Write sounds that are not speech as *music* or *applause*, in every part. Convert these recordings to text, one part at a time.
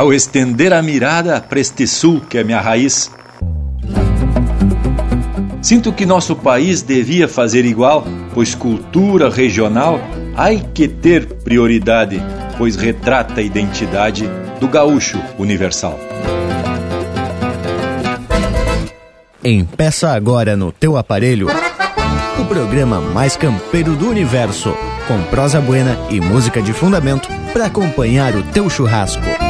ao estender a mirada para este sul que é minha raiz. Sinto que nosso país devia fazer igual, pois cultura regional há que ter prioridade, pois retrata a identidade do gaúcho universal. Empeça agora no teu aparelho o programa mais campeiro do universo, com prosa buena e música de fundamento para acompanhar o teu churrasco.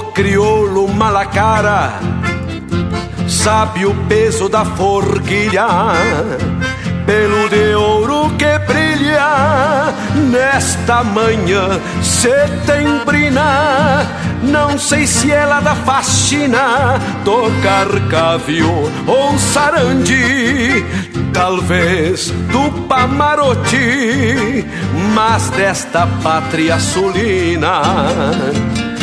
crioulo malacara sabe o peso da forquilha, pelo de ouro que brilha nesta manhã setembrina. Não sei se ela da faxina, tocar cavio ou sarandi, talvez do Pamarote, mas desta pátria sulina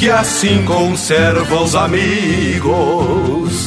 que assim conserva os amigos.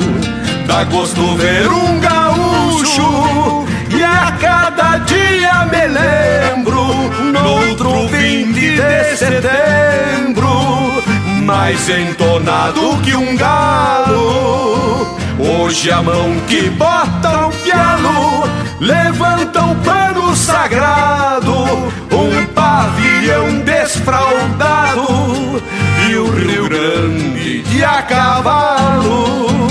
Dá gosto ver um gaúcho. E a cada dia me lembro no outro 20 de setembro, mais entonado que um galo. Hoje a mão que bota o pialo levanta o pano sagrado, um pavilhão desfraldado e o Rio Grande de a cavalo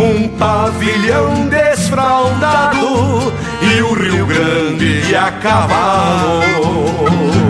Um pavilhão desfraldado e o Rio Grande a cavalo.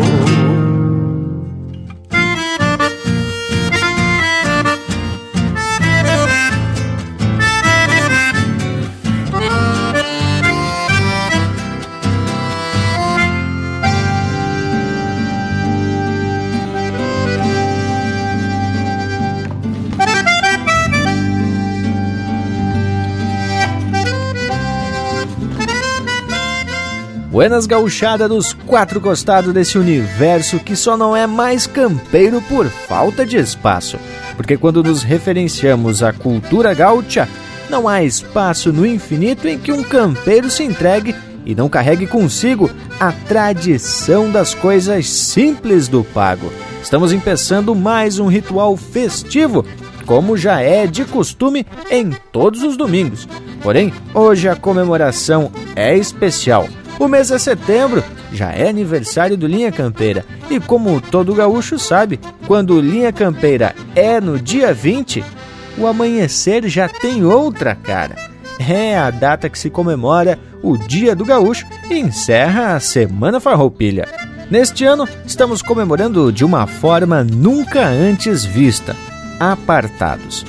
Buenas gauchada dos quatro costados desse universo que só não é mais campeiro por falta de espaço. Porque quando nos referenciamos à cultura gaúcha, não há espaço no infinito em que um campeiro se entregue e não carregue consigo a tradição das coisas simples do pago. Estamos empeçando mais um ritual festivo, como já é de costume em todos os domingos. Porém, hoje a comemoração é especial o mês é setembro, já é aniversário do Linha Campeira. E como todo gaúcho sabe, quando Linha Campeira é no dia 20, o amanhecer já tem outra cara. É a data que se comemora o Dia do Gaúcho e encerra a Semana Farroupilha. Neste ano, estamos comemorando de uma forma nunca antes vista: apartados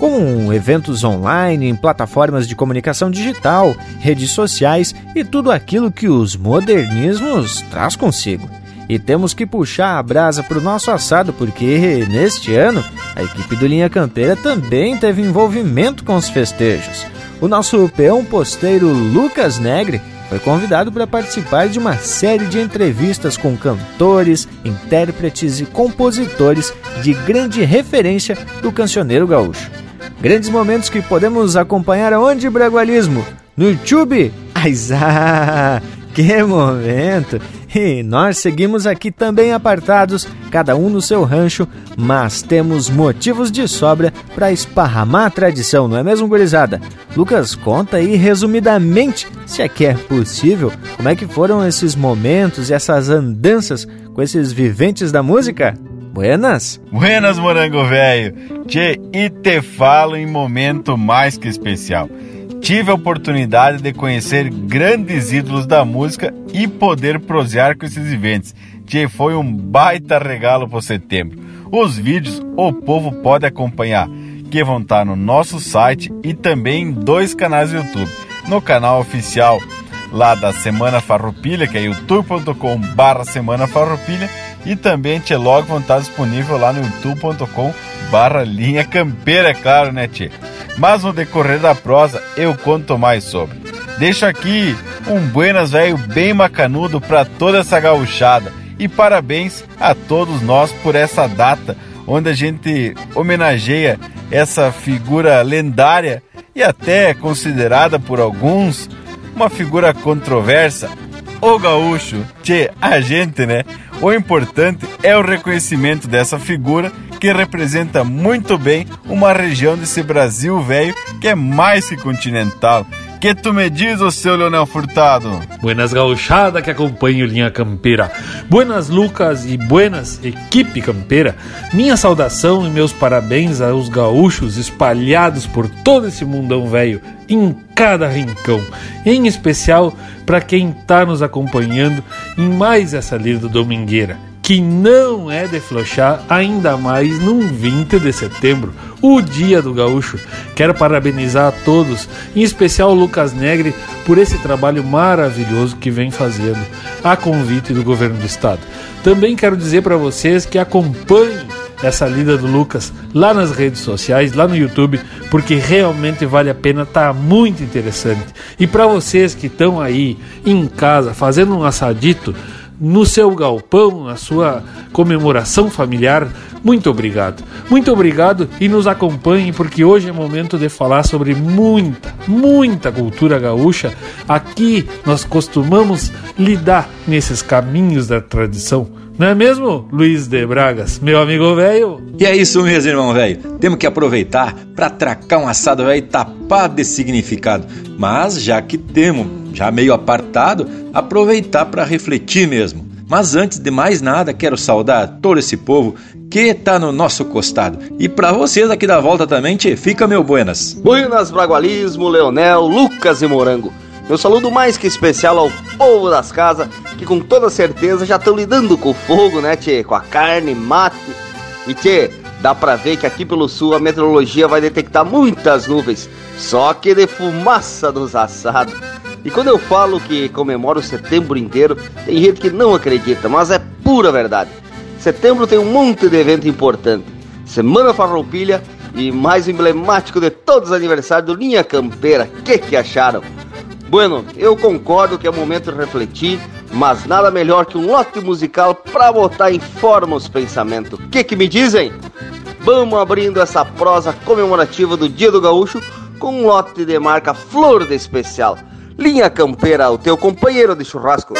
com eventos online, em plataformas de comunicação digital, redes sociais e tudo aquilo que os modernismos traz consigo. E temos que puxar a brasa para o nosso assado, porque neste ano a equipe do Linha Campeira também teve envolvimento com os festejos. O nosso peão posteiro Lucas Negre foi convidado para participar de uma série de entrevistas com cantores, intérpretes e compositores de grande referência do cancioneiro gaúcho. Grandes momentos que podemos acompanhar aonde, Bragualismo? No YouTube? Aizá! *laughs* Que momento! E nós seguimos aqui também apartados, cada um no seu rancho, mas temos motivos de sobra para esparramar a tradição, não é mesmo, gurizada? Lucas, conta aí resumidamente, se é que é possível, como é que foram esses momentos e essas andanças com esses viventes da música? Buenas? Buenas, morango velho. Tchê, e te falo em momento mais que especial. Tive a oportunidade de conhecer grandes ídolos da música e poder prosear com esses eventos. Tchê, foi um baita regalo para setembro. Os vídeos o povo pode acompanhar, que vão estar no nosso site e também em dois canais do YouTube. No canal oficial lá da Semana Farroupilha, que é youtube.com barra Semana Farroupilha, e também Tchê logo vão estar disponível lá no youtube.com barra linha campeira, é claro, né Tchê? Mas no decorrer da prosa eu conto mais sobre. Deixo aqui um buenas velho bem macanudo para toda essa gauchada e parabéns a todos nós por essa data onde a gente homenageia essa figura lendária e até considerada por alguns uma figura controversa, o gaúcho, tchê, a gente, né? O importante é o reconhecimento dessa figura que representa muito bem uma região desse Brasil velho que é mais que continental. Que tu me diz, o seu Leonel Furtado? Buenas gauchada que acompanha o Linha Campeira. Buenas Lucas e buenas equipe campeira. Minha saudação e meus parabéns aos gaúchos espalhados por todo esse mundão velho, em cada rincão. Em especial para quem está nos acompanhando em mais essa lida domingueira que não é de flochar, ainda mais num 20 de setembro, o Dia do Gaúcho. Quero parabenizar a todos, em especial o Lucas Negre, por esse trabalho maravilhoso que vem fazendo a convite do governo do estado. Também quero dizer para vocês que acompanhem essa lida do Lucas lá nas redes sociais, lá no YouTube, porque realmente vale a pena, tá muito interessante. E para vocês que estão aí em casa fazendo um assadito, no seu galpão, na sua comemoração familiar. Muito obrigado. Muito obrigado e nos acompanhe porque hoje é momento de falar sobre muita, muita cultura gaúcha. Aqui nós costumamos lidar nesses caminhos da tradição Não é mesmo, Luiz de Bragas, meu amigo velho? E é isso mesmo, irmão velho. Temos que aproveitar para atracar um assado velho tapado de significado. Mas já que temos, já meio apartado, aproveitar para refletir mesmo. Mas antes de mais nada, quero saudar todo esse povo que tá no nosso costado. E para vocês aqui da volta também, tchê, fica meu buenas. Buenas, Bragualismo, Leonel, Lucas e Morango. Meu saludo mais que especial ao povo das casas, que com toda certeza já estão lidando com o fogo, né, tchê? Com a carne, mate. E tchê, dá pra ver que aqui pelo sul a meteorologia vai detectar muitas nuvens, só que de fumaça dos assados. E quando eu falo que comemoro setembro inteiro, tem gente que não acredita, mas é pura verdade. Setembro tem um monte de evento importante. Semana Farroupilha e mais emblemático de todos os aniversários do Linha Campeira. Que que acharam? Bueno, eu concordo que é momento de refletir, mas nada melhor que um lote musical para botar em forma os pensamentos. O que, que me dizem? Vamos abrindo essa prosa comemorativa do Dia do Gaúcho com um lote de marca Flor de Especial. Linha Campeira, o teu companheiro de churrasco.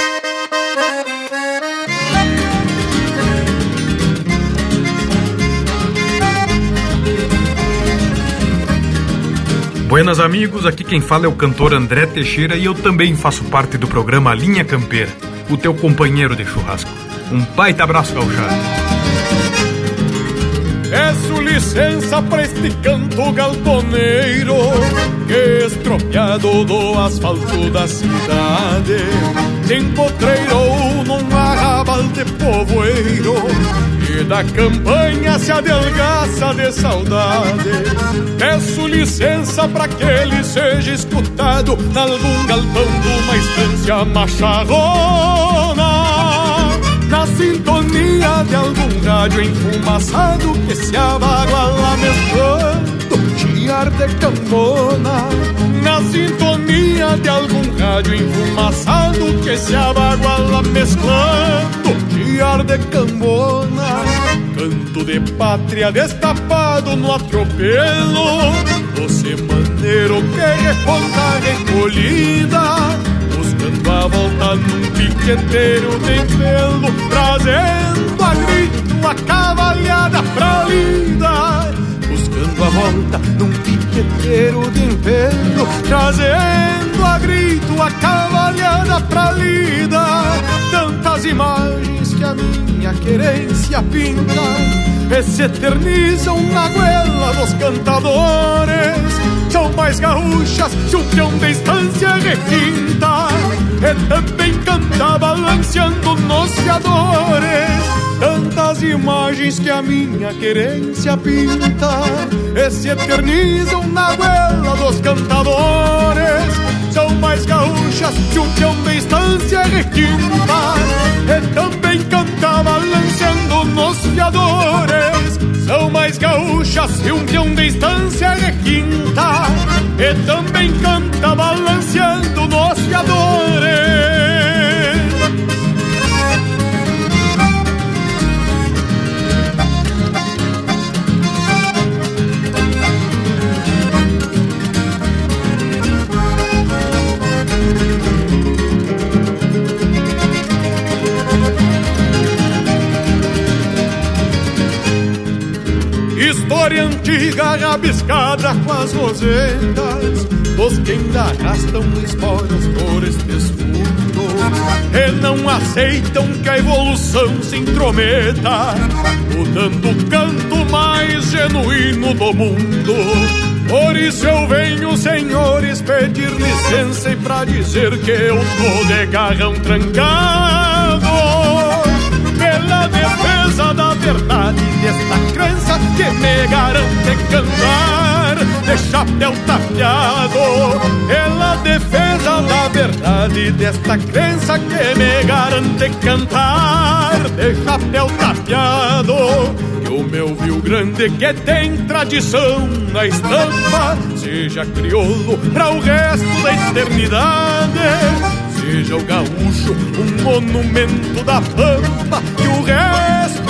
Buenas amigos, aqui quem fala é o cantor André Teixeira e eu também faço parte do programa Linha Campeira, o teu companheiro de churrasco. Um baita abraço, gauchado. Peço licença pra este canto galponeiro Que estropiado do asfalto da cidade Se empotreirou num arrabal de povoeiro Da campanha se adelgaça de saudade Peço licença pra que ele seja escutado Nalgum galpão de uma estância macharrona na sintonia de algum rádio enfumaçado que se abaguala mesclando chiar de cambona. Na sintonia de algum rádio enfumaçado que se abaguala mesclando chiar de cambona. Canto de pátria destapado no atropelo, você maneiro que reponta recolhida Dando a volta num piqueteiro de pelo Trazendo a grito a cavalhada pra lida Buscando a volta num piqueteiro de pelo Trazendo a grito a cavalhada pra lida Tantas imagens que a minha querência pinta E se eternizam na goela dos cantadores São mais gaúchas que um peão de estância requinta E também canta balanceando nos fiadores. Tantas imagens que a minha querência pinta. E se eternizam na goela dos cantadores. São mais gaúchas que um peão de estância requinta. E também canta balanceando nos fiadores São mais gaúchas que um peão de estância requinta E também canta balanceando nos fiadores História antiga rabiscada com as rosetas Dos que ainda arrastam esporas por estes fundos E não aceitam que a evolução se intrometa Mudando o canto mais genuíno do mundo. Por isso eu venho, senhores, pedir licença e pra dizer que eu tô de garrão trancado pela defesa da verdade desta crença que me garante cantar de chapéu tapeado. Pela defesa da verdade desta crença que me garante cantar de chapéu tapeado. E o meu Rio Grande que tem tradição na estampa, seja crioulo para o resto da eternidade. Seja o gaúcho um monumento da pampa E o resto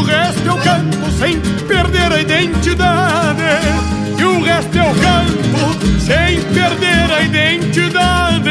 o resto eu canto sem perder a identidade. E o resto eu canto sem perder a identidade.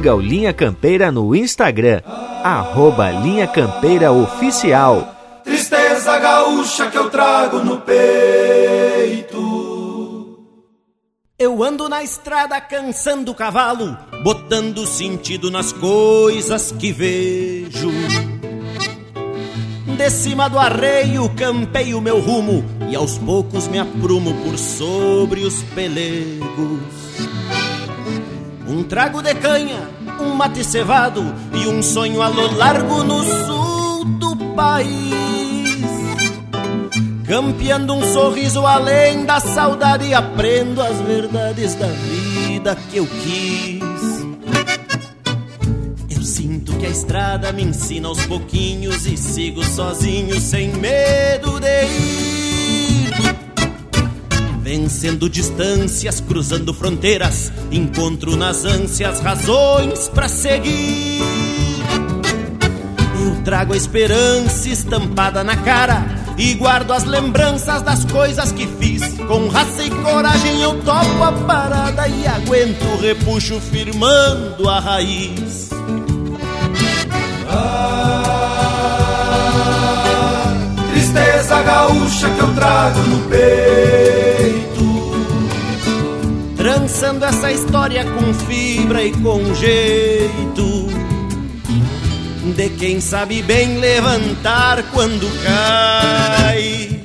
Siga o Linha Campeira no Instagram, arroba Linha Campeira Oficial. Tristeza gaúcha que eu trago no peito. Eu ando na estrada cansando o cavalo, botando sentido nas coisas que vejo. De cima do arreio campei o meu rumo e aos poucos me aprumo por sobre os pelegos. Um trago de canha, um mate cevado e um sonho a lo largo no sul do país. Campeando um sorriso além da saudade, aprendo as verdades da vida que eu quis. Eu sinto que a estrada me ensina aos pouquinhos e sigo sozinho sem medo de ir. Vencendo distâncias, cruzando fronteiras, encontro nas ânsias razões para seguir. Eu trago a esperança estampada na cara e guardo as lembranças das coisas que fiz. Com raça e coragem eu topo a parada e aguento o repuxo firmando a raiz. Ah, tristeza gaúcha que eu trago no peito. Trançando essa história com fibra e com jeito de quem sabe bem levantar quando cai.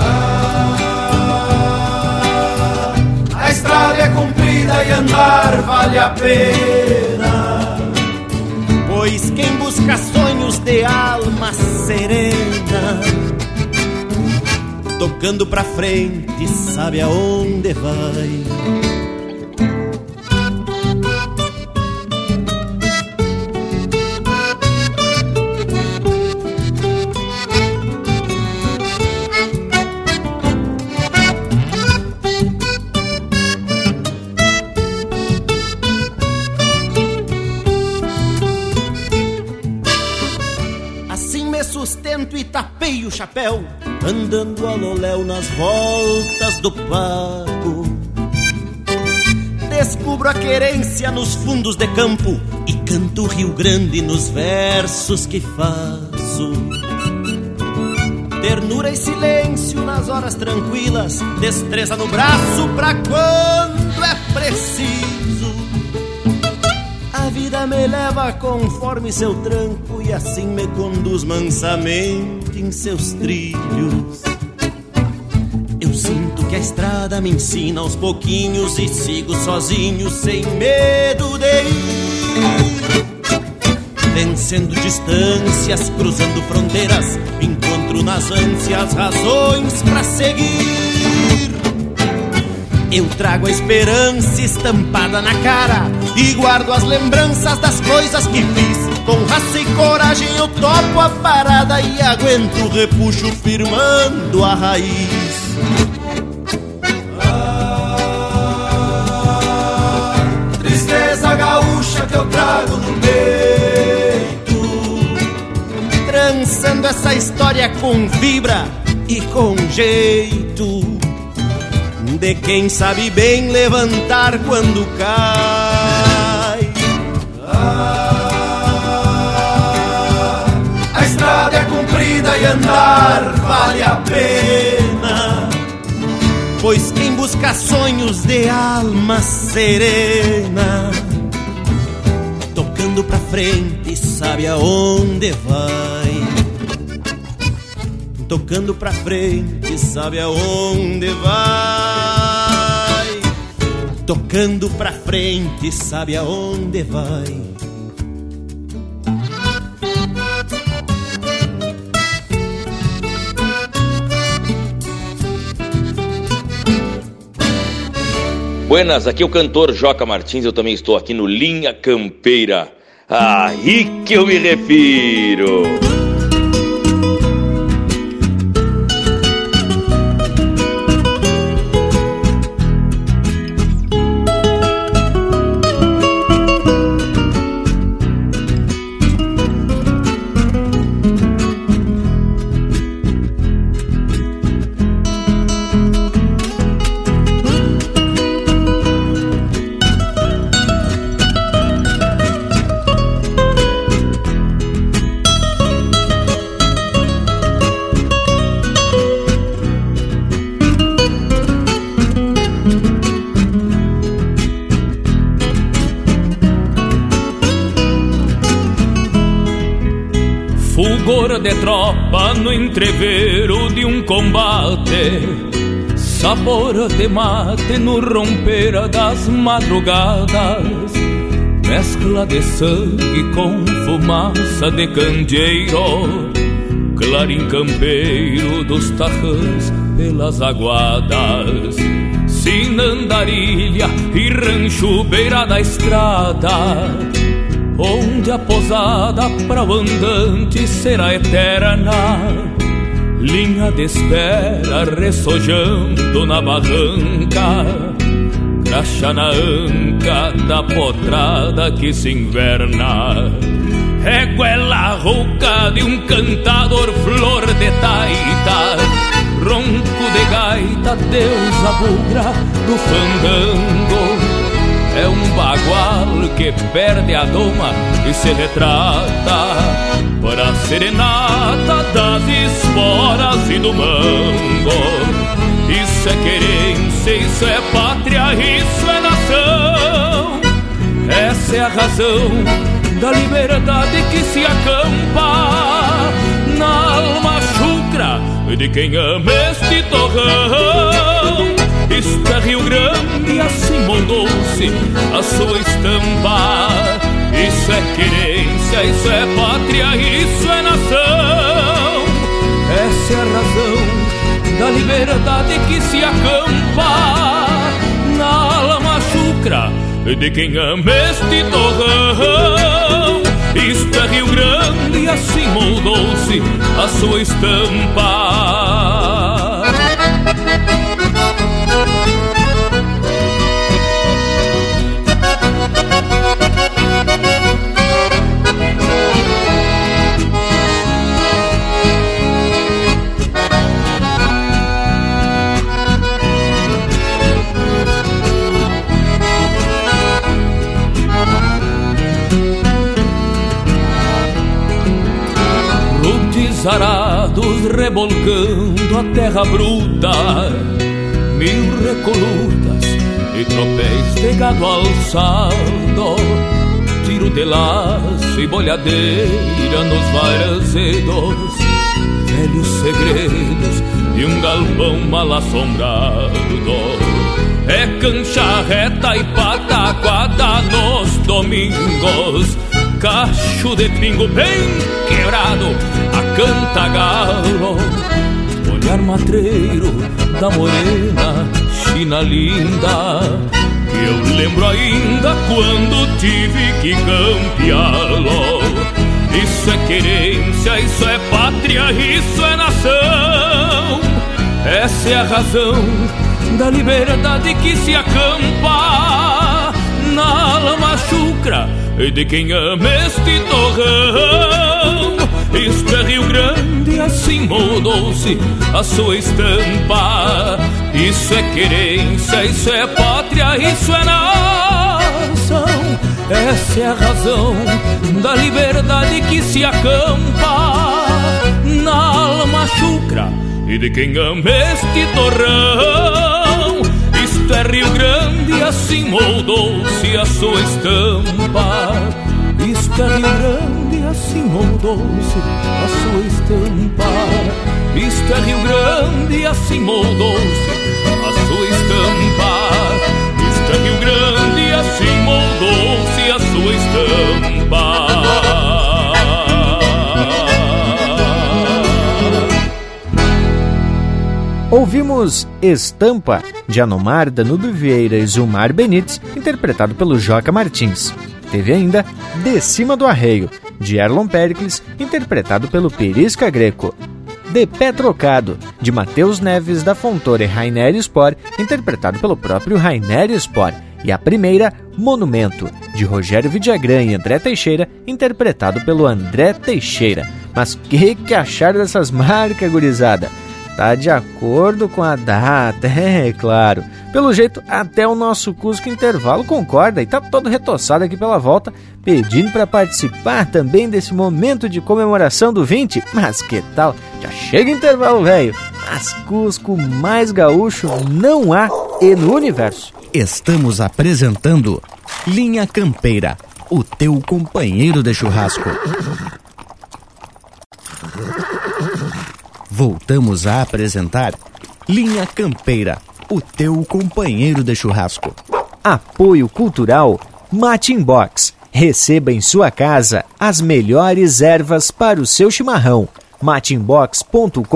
Ah, a estrada é comprida e andar vale a pena. Pois quem busca sonhos de alma serena, tocando pra frente, sabe aonde vai. o chapéu, andando a loléu nas voltas do pago. Descubro a querência nos fundos de campo e canto Rio Grande nos versos que faço. Ternura e silêncio nas horas tranquilas, destreza no braço pra quando é preciso. A vida me leva conforme seu tranco e assim me conduz mansamente em seus trilhos. Eu sinto que a estrada me ensina aos pouquinhos e sigo sozinho, sem medo de ir. Vencendo distâncias, cruzando fronteiras, encontro nas ânsias razões para seguir. Eu trago a esperança estampada na cara e guardo as lembranças das coisas que fiz com raça e coragem eu topo a parada e aguento o repuxo firmando a raiz. Ah, tristeza gaúcha que eu trago no peito. Trançando essa história com vibra e com jeito. De quem sabe bem levantar quando cai. E andar vale a pena. Pois quem busca sonhos de alma serena, tocando pra frente, sabe aonde vai. Tocando pra frente, sabe aonde vai. Tocando pra frente, sabe aonde vai. Buenas, aqui é o cantor Joca Martins, eu também estou aqui no Linha Campeira. Aí que eu me refiro. Sabor de mate no romper das madrugadas, mescla de sangue com fumaça de candeeiro, clarim campeiro dos tarrãs pelas aguadas. Sinandarilha e rancho beira da estrada. Onde a posada para o andante será eterna linha de espera ressojando na barranca, graxa na anca da potrada que se inverna. É goela rouca de um cantador flor de taita, ronco de gaita, deusa bugra do fandango. é um bagual que perde a doma e se retrata a serenata das esporas e do mango. Isso é querência, isso é pátria, isso é nação. Essa é a razão da liberdade que se acampa na alma chucra de quem ama este torrão. Isto é Rio Grande, assim moldou-se a sua estampa. Isso é querência, isso é pátria, isso é nação. Essa é a razão da liberdade que se acampa na alma chucra de quem ama este torrão. Isto é Rio Grande, assim moldou-se a sua estampa. Arados rebolcando a terra bruta, mil recolutas e tropéis de gado alçado, tiro de laço e bolhadeira nos varzedos, velhos segredos e um galpão mal assombrado. É cancha reta e pataquada nos domingos cacho de pingo bem quebrado a canta-galo Olhar matreiro da morena, china linda. Eu lembro ainda quando tive que campeá-lo. Isso é querência, isso é pátria, isso é nação. Essa é a razão da liberdade que se acampa. Na lama chucra de quem ama este torrão. Isto é Rio Grande, assim moldou-se a sua estampa. Isso é querência, isso é pátria, isso é nação. Essa é a razão da liberdade que se acampa na alma chucra e de quem ama este torrão. Isto é Rio Grande, assim moldou-se a sua estampa. É Rio Grande, assim moldou-se a sua estampa. É Rio Grande, assim moldou-se a sua estampa. É Rio Grande, assim moldou-se a sua estampa. Ouvimos Estampa, de Anomar Danube Vieira e Zumar Benites, interpretado pelo Joca Martins. Teve ainda De Cima do Arreio, de Erlon Pericles, interpretado pelo Perisca Greco. De Pé Trocado, de Matheus Neves da Fontoura e Rainer Spor, interpretado pelo próprio Rainer Spor. E a primeira, Monumento, de Rogério Vidagrã e André Teixeira, interpretado pelo André Teixeira. Mas que que acharam dessas *laughs* marcas, gurizada? Tá de acordo com a data, *laughs* é claro. Pelo jeito, até o nosso Cusco Intervalo concorda e tá todo retoçado aqui pela volta, pedindo para participar também desse momento de comemoração do 20. Mas que tal? Já chega intervalo, velho. Mas Cusco mais gaúcho não há e no universo. Estamos apresentando Linha Campeira, o teu companheiro de churrasco voltamos a apresentar Linha Campeira, o teu companheiro de churrasco. Apoio Cultural Matin Box. Receba em sua casa as melhores ervas para o seu chimarrão. matinbox.com.br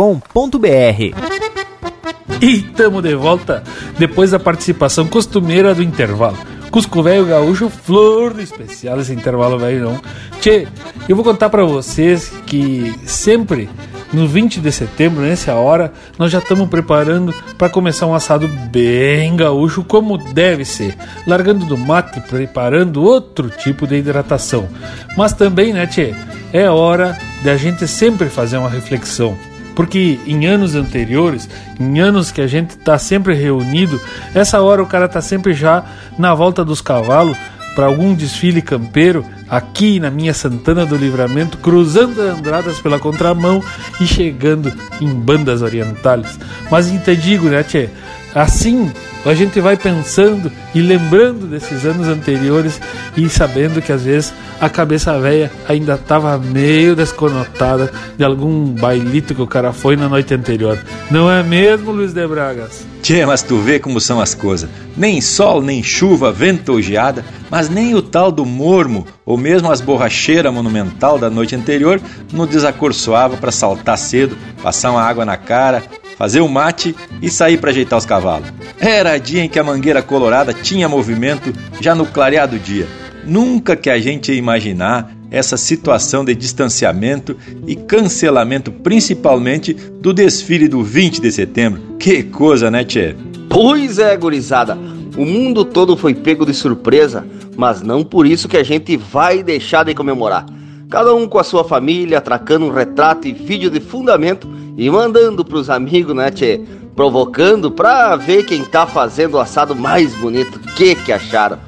E tamo de volta depois da participação costumeira do intervalo. Cusco Velho Gaúcho, flor do especial esse intervalo velho não. Tchê, eu vou contar para vocês que sempre no 20 de setembro, nessa hora, nós já estamos preparando para começar um assado bem gaúcho, como deve ser, largando do mate, preparando outro tipo de hidratação. Mas também, né, tchê, é hora de a gente sempre fazer uma reflexão. Porque em anos anteriores, em anos que a gente tá sempre reunido, essa hora o cara tá sempre já na volta dos cavalos para algum desfile campeiro aqui na minha Santana do Livramento, cruzando Andradas pela contramão e chegando em bandas orientais. Mas te digo, né, tchê? Assim a gente vai pensando e lembrando desses anos anteriores e sabendo que às vezes a cabeça velha ainda estava meio desconotada de algum bailito que o cara foi na noite anterior. Não é mesmo, Luiz de Bragas? Tchê, mas tu vê como são as coisas. Nem sol, nem chuva, vento ou geada, mas nem o tal do mormo, ou mesmo as borracheiras monumental da noite anterior, nos desacorçoava para saltar cedo, passar uma água na cara, fazer o um mate e sair para ajeitar os cavalos. Era dia em que a mangueira colorada tinha movimento já no clareado dia. Nunca que a gente ia imaginar essa situação de distanciamento e cancelamento, principalmente do desfile do 20 de setembro. Que coisa, né, Tchê? Pois é, gurizada. O mundo todo foi pego de surpresa, mas não por isso que a gente vai deixar de comemorar. Cada um com a sua família, atracando um retrato e vídeo de fundamento e mandando pros amigos, né, tchê? Provocando pra ver quem tá fazendo o assado mais bonito. Que que acharam?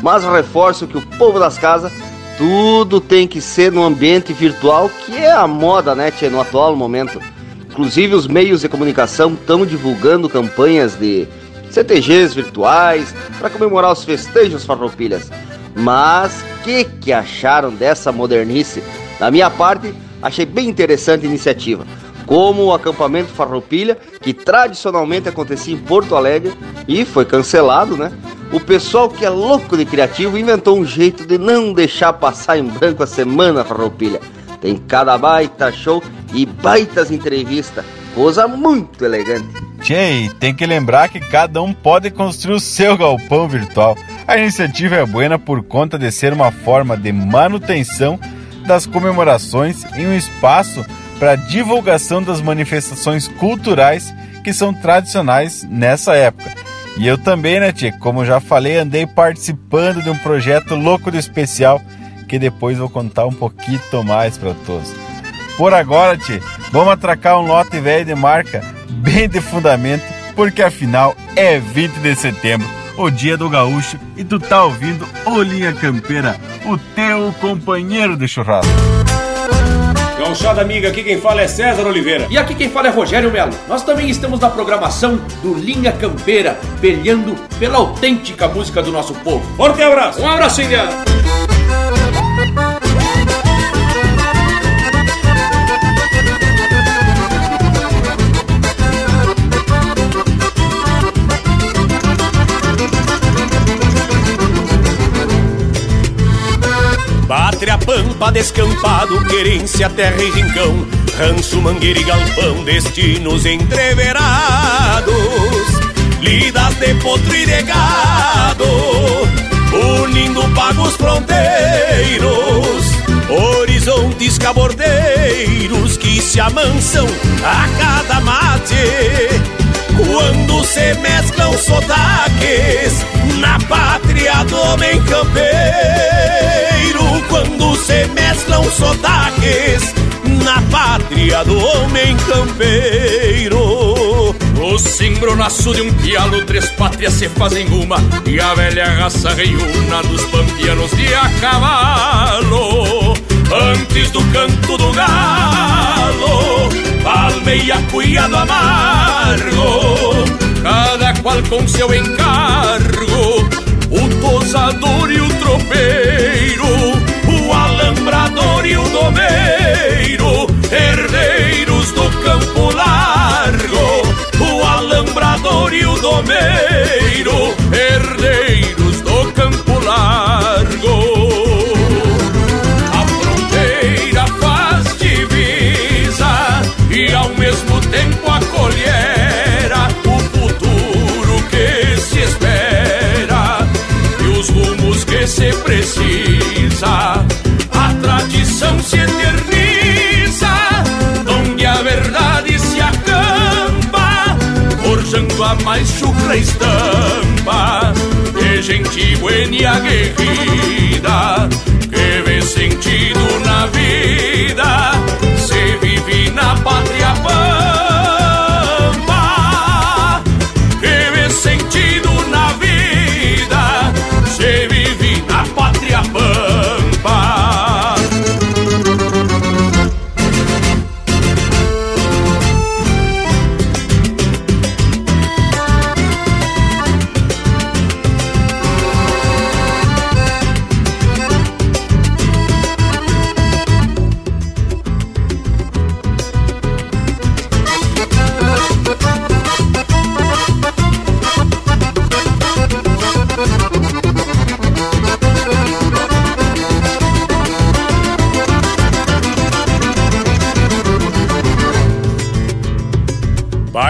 Mas reforço que o povo das casas, tudo tem que ser no ambiente virtual, que é a moda, né, tchê, no atual momento. Inclusive os meios de comunicação estão divulgando campanhas de CTGs virtuais para comemorar os festejos farroupilhas. Mas que que acharam dessa modernice? Da minha parte, achei bem interessante a iniciativa como o acampamento Farroupilha, que tradicionalmente acontecia em Porto Alegre e foi cancelado, né? O pessoal que é louco de criativo inventou um jeito de não deixar passar em branco a semana Farroupilha. Tem cada baita show e baitas entrevistas, coisa muito elegante. Tchê, tem que lembrar que cada um pode construir o seu galpão virtual. A iniciativa é buena por conta de ser uma forma de manutenção das comemorações em um espaço para divulgação das manifestações culturais que são tradicionais nessa época. E eu também, né, tia? Como já falei, andei participando de um projeto louco de especial que depois vou contar um pouquinho mais para todos. Por agora, tia, vamos atracar um lote velho de marca bem de fundamento, porque afinal é 20 de setembro, o dia do gaúcho, e tu tá ouvindo o Linha Campeira, o teu companheiro de churrasco. Gauchada amiga, aqui quem fala é César Oliveira. E aqui quem fala é Rogério Melo. Nós também estamos na programação do Linha Campeira, peleando pela autêntica música do nosso povo. Forte abraço! Um abraço, India! Pampa descampado, querência, terra e rincão Rancho, mangueira e galpão, destinos entreverados Lidas de potro e de gado Unindo pagos fronteiros Horizontes cabordeiros que se amansam a cada mate quando se mesclam sotaques na pátria do homem campeiro. Quando se mesclam sotaques na pátria do homem campeiro. O cimbronaço de um pialo, três pátrias se fazem uma E a velha raça reúna dos pampianos de a cavalo Antes do canto do galo Palmeia cuiado amargo Cada qual com seu encargo O tosador e o tropeiro O alambrador e o domeiro Herdeiros do campo largo O alambrador e o domeiro se eterniza, onde a verdade se acampa, forjando a mais chucra estampa de gente buena e aguerrida que vê sentido na vida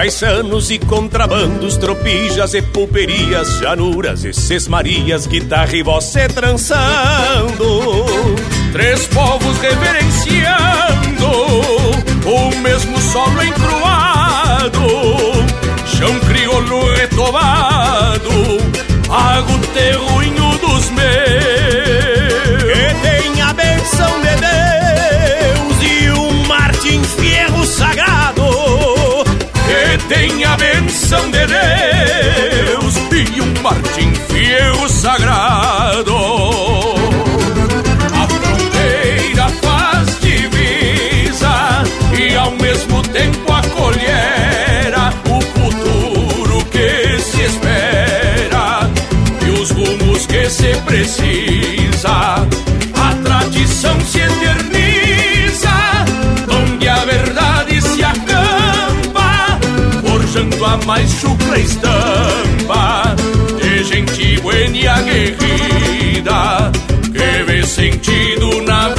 Paisanos e contrabandos, tropijas e pulperias, januras e sesmarias, guitarra e se trançando. Três povos reverenciando o mesmo solo encruado, chão crioulo retovado, pago terruinho dos meus. Tem a benção de Deus e um Martim Fierro sagrado. A fronteira faz divisa e ao mesmo tempo acolhera o futuro que se espera e os rumos que se precisa. A mais chucra estampa de gente buena e aguerrida que vê sentido na vida,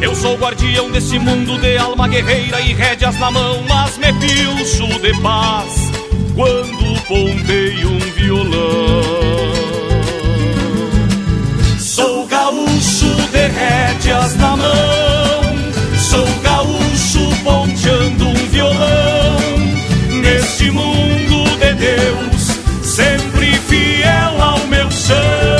Eu sou guardião desse mundo de alma guerreira e rédeas na mão, mas me pilcho de paz quando ponteio um violão. Sou gaúcho de rédeas na mão, sou gaúcho ponteando um violão. Neste mundo de Deus, sempre fiel ao meu chão.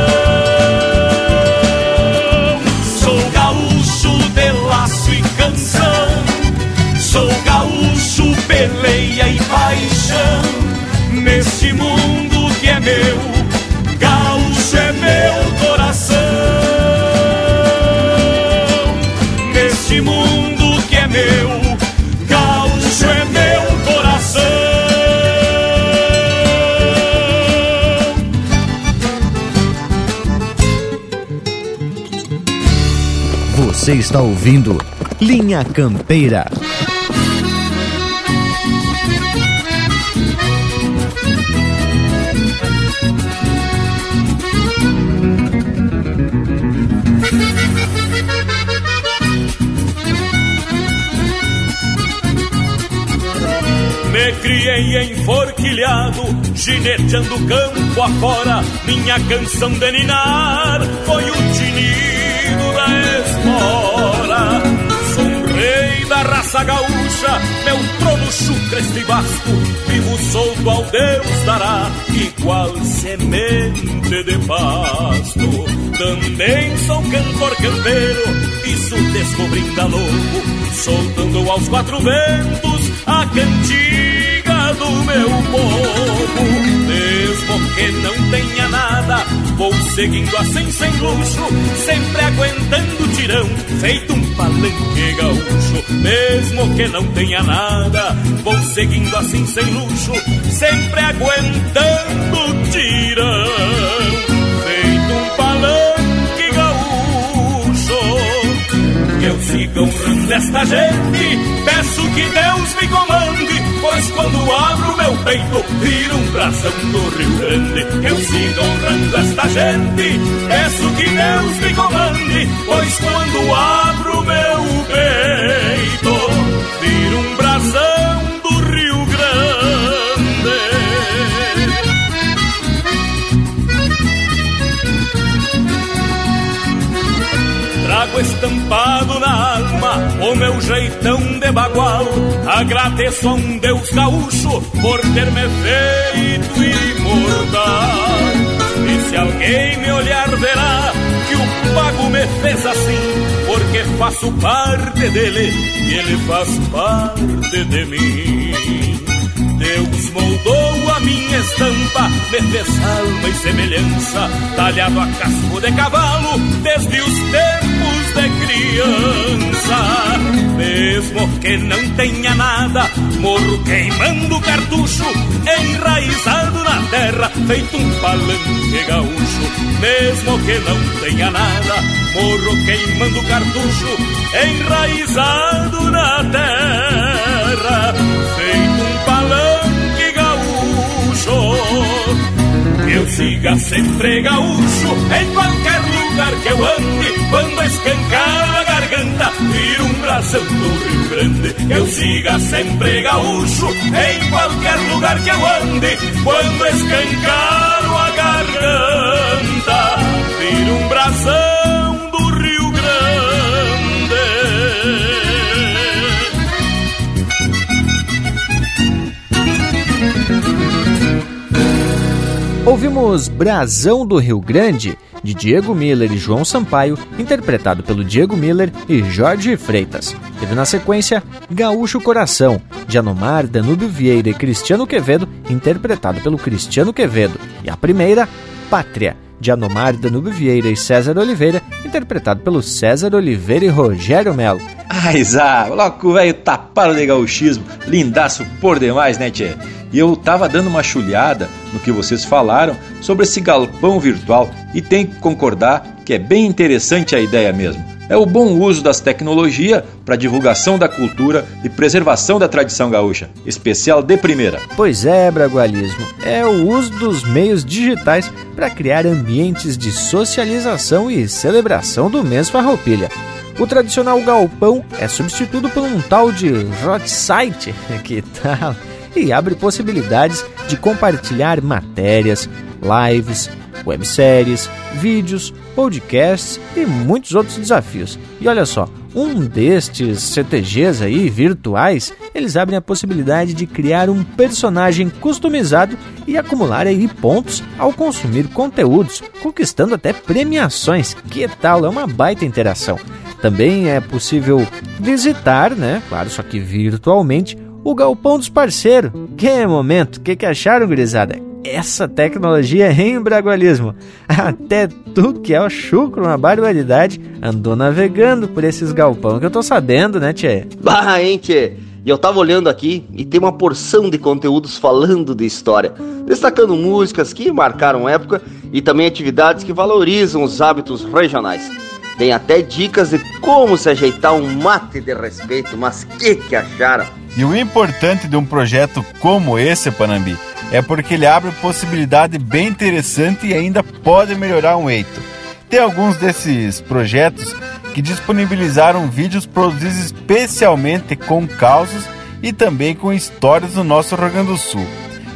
Você está ouvindo Linha Campeira. Me criei enforquilhado, gineteando campo afora. Minha canção de ninar foi o tinido espora. Sou rei da raça gaúcha, meu trono chucre este basto. Vivo solto ao Deus dará, igual semente de pasto. Também sou cantor campeiro, isso descobrindo a louco, soltando aos quatro ventos a cantiga do meu povo. Mesmo que não tenha nada, vou seguindo assim sem luxo, sempre aguentando tirão, feito um palanque gaúcho. Mesmo que não tenha nada, vou seguindo assim sem luxo, sempre aguentando tirão, feito um palanque Que eu siga honrando esta gente, peço que Deus me comande, pois quando abro meu peito, vira um bração do Rio Grande. Eu siga honrando esta gente, peço que Deus me comande, pois quando abro meu peito, estampado na alma o meu jeitão de bagual. Agradeço a um Deus gaúcho por ter me feito imortal. E se alguém me olhar, verá que o pago me fez assim, porque faço parte dele e ele faz parte de mim. Deus moldou a minha estampa, me fez alma e semelhança, talhado a casco de cavalo, desde os tempos de criança. Mesmo que não tenha nada, morro queimando cartucho, enraizado na terra, feito um palanque gaúcho. Mesmo que não tenha nada, morro queimando cartucho, enraizado na terra, feito um palanque gaúcho. Eu siga sempre gaúcho em qualquer lugar que eu ande. Quando escancar a garganta, vira um brasão do Rio Grande. Eu siga sempre gaúcho em qualquer lugar que eu ande. Quando escancar a garganta, vira um brasão do Rio Grande. Ouvimos Brasão do Rio Grande, de Diego Miller e João Sampaio, interpretado pelo Diego Miller e Jorge Freitas. Teve na sequência Gaúcho Coração, de Anomar, Danúbio Vieira e Cristiano Quevedo, interpretado pelo Cristiano Quevedo. E a primeira, Pátria, de Anomar, Danúbio Vieira e César Oliveira, interpretado pelo César Oliveira e Rogério Melo. Ai, Zá, logo velho tapado de gauchismo, lindaço por demais, né, tchê? E eu tava dando uma chulhada no que vocês falaram sobre esse galpão virtual e tenho que concordar que é bem interessante a ideia mesmo. É o bom uso das tecnologias para divulgação da cultura e preservação da tradição gaúcha, especial de primeira. Pois é, Bragualismo, é o uso dos meios digitais para criar ambientes de socialização e celebração do mês Farroupilha. O tradicional galpão é substituído por um tal de hot site, *laughs* que tal? E abre possibilidades de compartilhar matérias, lives, webséries, vídeos, podcasts e muitos outros desafios. E olha só, um destes CTGs aí virtuais, eles abrem a possibilidade de criar um personagem customizado e acumular aí pontos ao consumir conteúdos, conquistando até premiações. Que tal? É uma baita interação. Também é possível visitar, né? Claro, só que virtualmente, o galpão dos parceiros. Que momento! O que, que acharam, gurizada? Essa tecnologia é embragualismo. *laughs* Até tu que é o chucro, uma barbaridade, andou navegando por esses galpão que eu tô sabendo, né, Tchê? Bah, hein, Tchê? E eu tava olhando aqui e tem uma porção de conteúdos falando de história, destacando músicas que marcaram época e também atividades que valorizam os hábitos regionais. Tem até dicas de como se ajeitar um mate de respeito, mas que que acharam? E o importante de um projeto como esse, Panambi, é porque ele abre possibilidade bem interessante e ainda pode melhorar um eito. Tem alguns desses projetos que disponibilizaram vídeos produzidos especialmente com causos e também com histórias do nosso Rio Grande do Sul.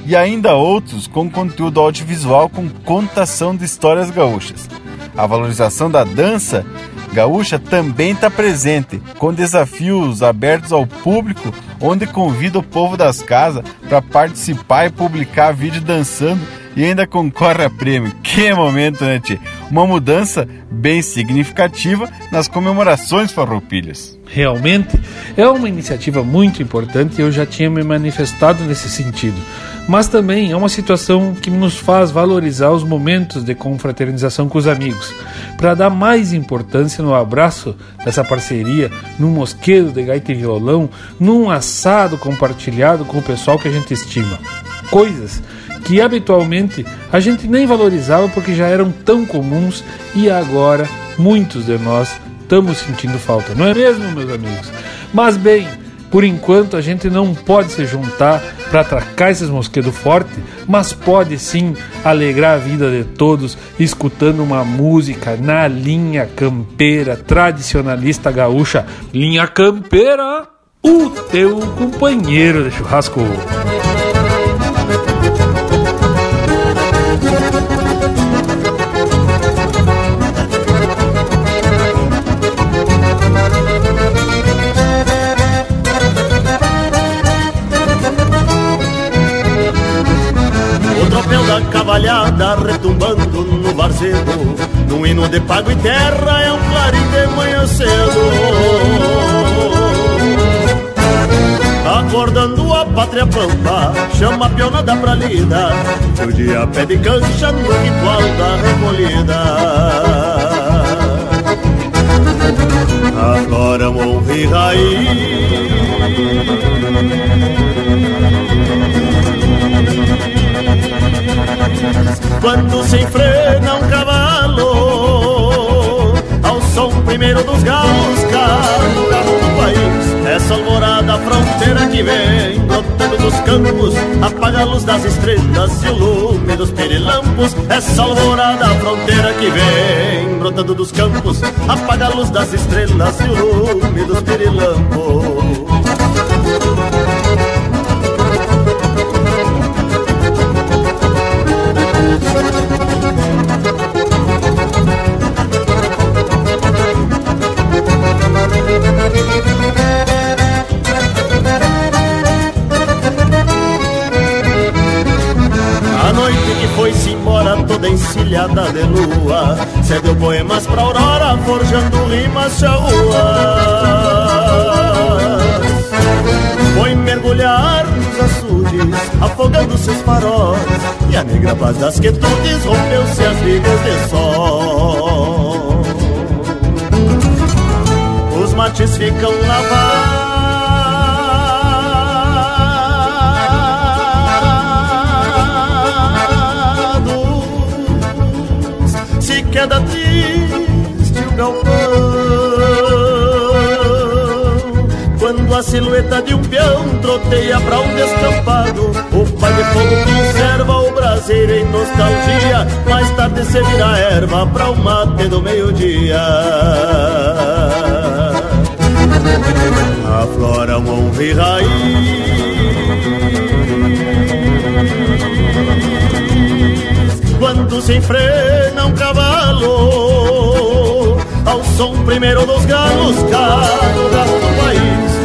E ainda outros com conteúdo audiovisual com contação de histórias gaúchas. A valorização da dança gaúcha também está presente, com desafios abertos ao público, onde convida o povo das casas para participar e publicar vídeo dançando e ainda concorre a prêmio. Que momento, né, tia? Uma mudança bem significativa nas comemorações farroupilhas. Realmente é uma iniciativa muito importante e eu já tinha me manifestado nesse sentido. Mas também é uma situação que nos faz valorizar os momentos de confraternização com os amigos, para dar mais importância no abraço dessa parceria, num mosquedo de gaita e violão, num assado compartilhado com o pessoal que a gente estima. Coisas que habitualmente a gente nem valorizava porque já eram tão comuns e agora muitos de nós estamos sentindo falta, não é mesmo, meus amigos? Mas bem, por enquanto a gente não pode se juntar para atracar esses mosquedos fortes, mas pode sim alegrar a vida de todos escutando uma música na linha campeira tradicionalista gaúcha. Linha campeira, o teu companheiro de churrasco. Cavalhada retumbando no varzedo Num hino de pago e terra é um clarim de manhã cedo. Acordando a pátria pampa, chama a pionada pra lida. O dia pede cancha no ritual da recolhida. Agora honre raiz quando se enfrena um cavalo ao som primeiro dos galos no carro do país essa alvorada fronteira que vem brotando dos campos apaga a luz das estrelas e o lume dos pirilampos essa alvorada fronteira que vem brotando dos campos apaga a luz das estrelas e o lume dos pirilampos foi-se embora toda encilhada de lua Cedeu poemas pra aurora, forjando rimas charruas Foi mergulhar nos açudes, afogando seus faróis. E a negra paz das quietudes rompeu-se as vigas de sol. Os mates ficam lavados queda silhueta de um peão troteia pra um descampado. O pai de fogo conserva o braseiro em nostalgia. Mais tarde se vira erva pra o mate do meio-dia. Aflora um honre raiz. Quando se enfrena um cavalo Ao som primeiro dos galos, gato do país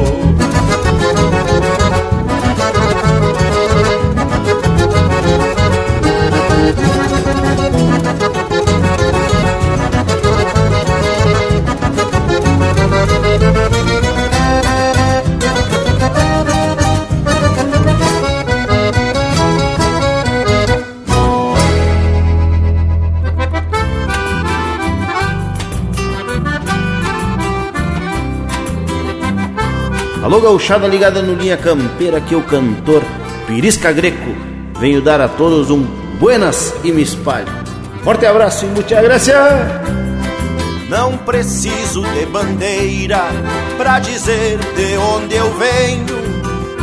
Alô, gauchada ligada no Linha Campeira, aqui é o cantor Pirisca Greco. Venho dar a todos um buenas e me espalho. Forte abraço e muita graça. Não preciso de bandeira pra dizer de onde eu venho.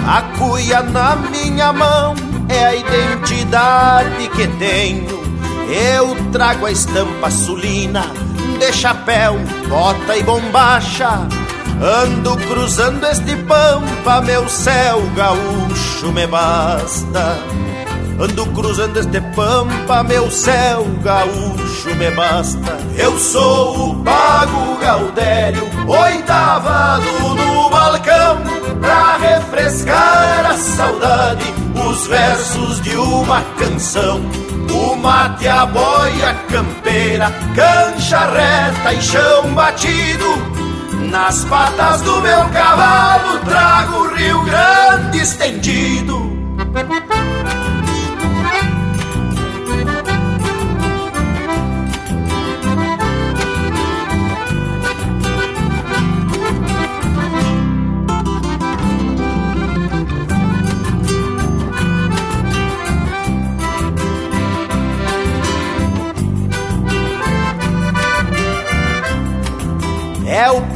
A cuia na minha mão é a identidade que tenho. Eu trago a estampa sulina de chapéu, bota e bombacha Ando cruzando este pampa, meu céu gaúcho me basta. Ando cruzando este pampa, meu céu gaúcho me basta. Eu sou o Pago Gaudério, oitavado no balcão, pra refrescar a saudade, os versos de uma canção. O mate, a boia campeira, cancha reta e chão batido nas patas do meu cavalo trago o Rio Grande estendido.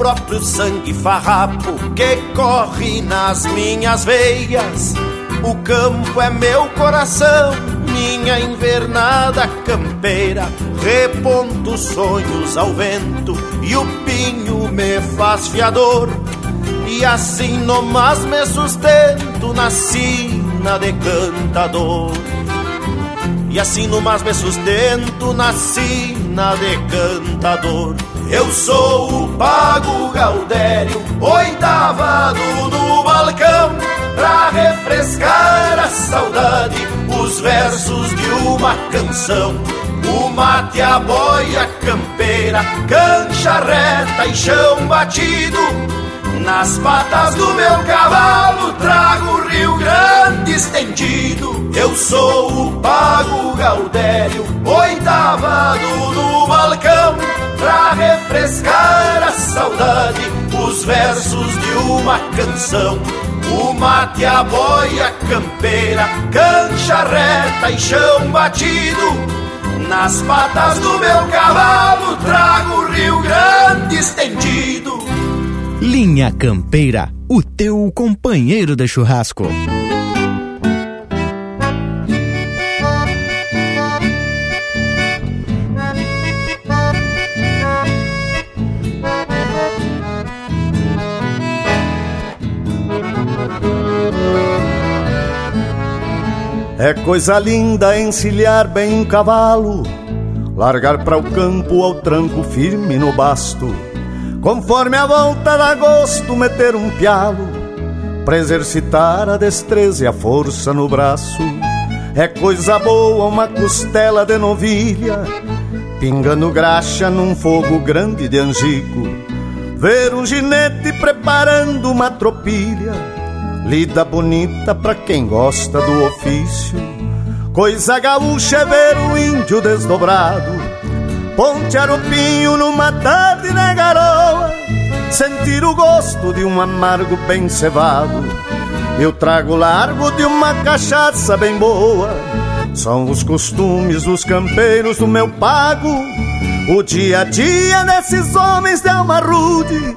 Próprio sangue farrapo que corre nas minhas veias. O campo é meu coração, minha invernada campeira. Reponto sonhos ao vento e o pinho me faz fiador. E assim nomás me sustento na sina de cantador. E assim nomás me sustento na sina de cantador. Eu sou o Pago Gaudério, oitavado no balcão, pra refrescar a saudade, os versos de uma canção. O mate, a boia campeira, cancha reta e chão batido. Nas patas do meu cavalo trago o Rio Grande estendido. Eu sou o Pago Gaudério, oitavado no balcão pra refrescar a saudade, os versos de uma canção. O mate, a boia campeira, cancha reta e chão batido. Nas patas do meu cavalo trago o Rio Grande estendido. Linha Campeira, o teu companheiro de churrasco. É coisa linda encilhar bem um cavalo, largar para o campo ao tranco firme no basto. Conforme a volta da gosto, meter um pialo, pra exercitar a destreza e a força no braço. É coisa boa uma costela de novilha, pingando graxa num fogo grande de angico. Ver um ginete preparando uma tropilha Lida bonita pra quem gosta do ofício. Coisa gaúcha é ver o índio desdobrado. Ponte arupinho numa tarde na garoa. Sentir o gosto de um amargo bem cevado. Eu trago largo de uma cachaça bem boa. São os costumes dos campeiros do meu pago. O dia a dia desses homens de alma rude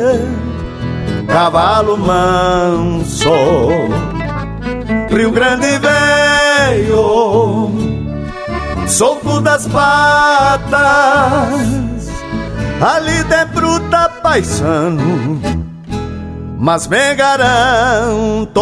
cavalo manso, Rio Grande veio, solto das patas, ali de bruta paisano, mas me garanto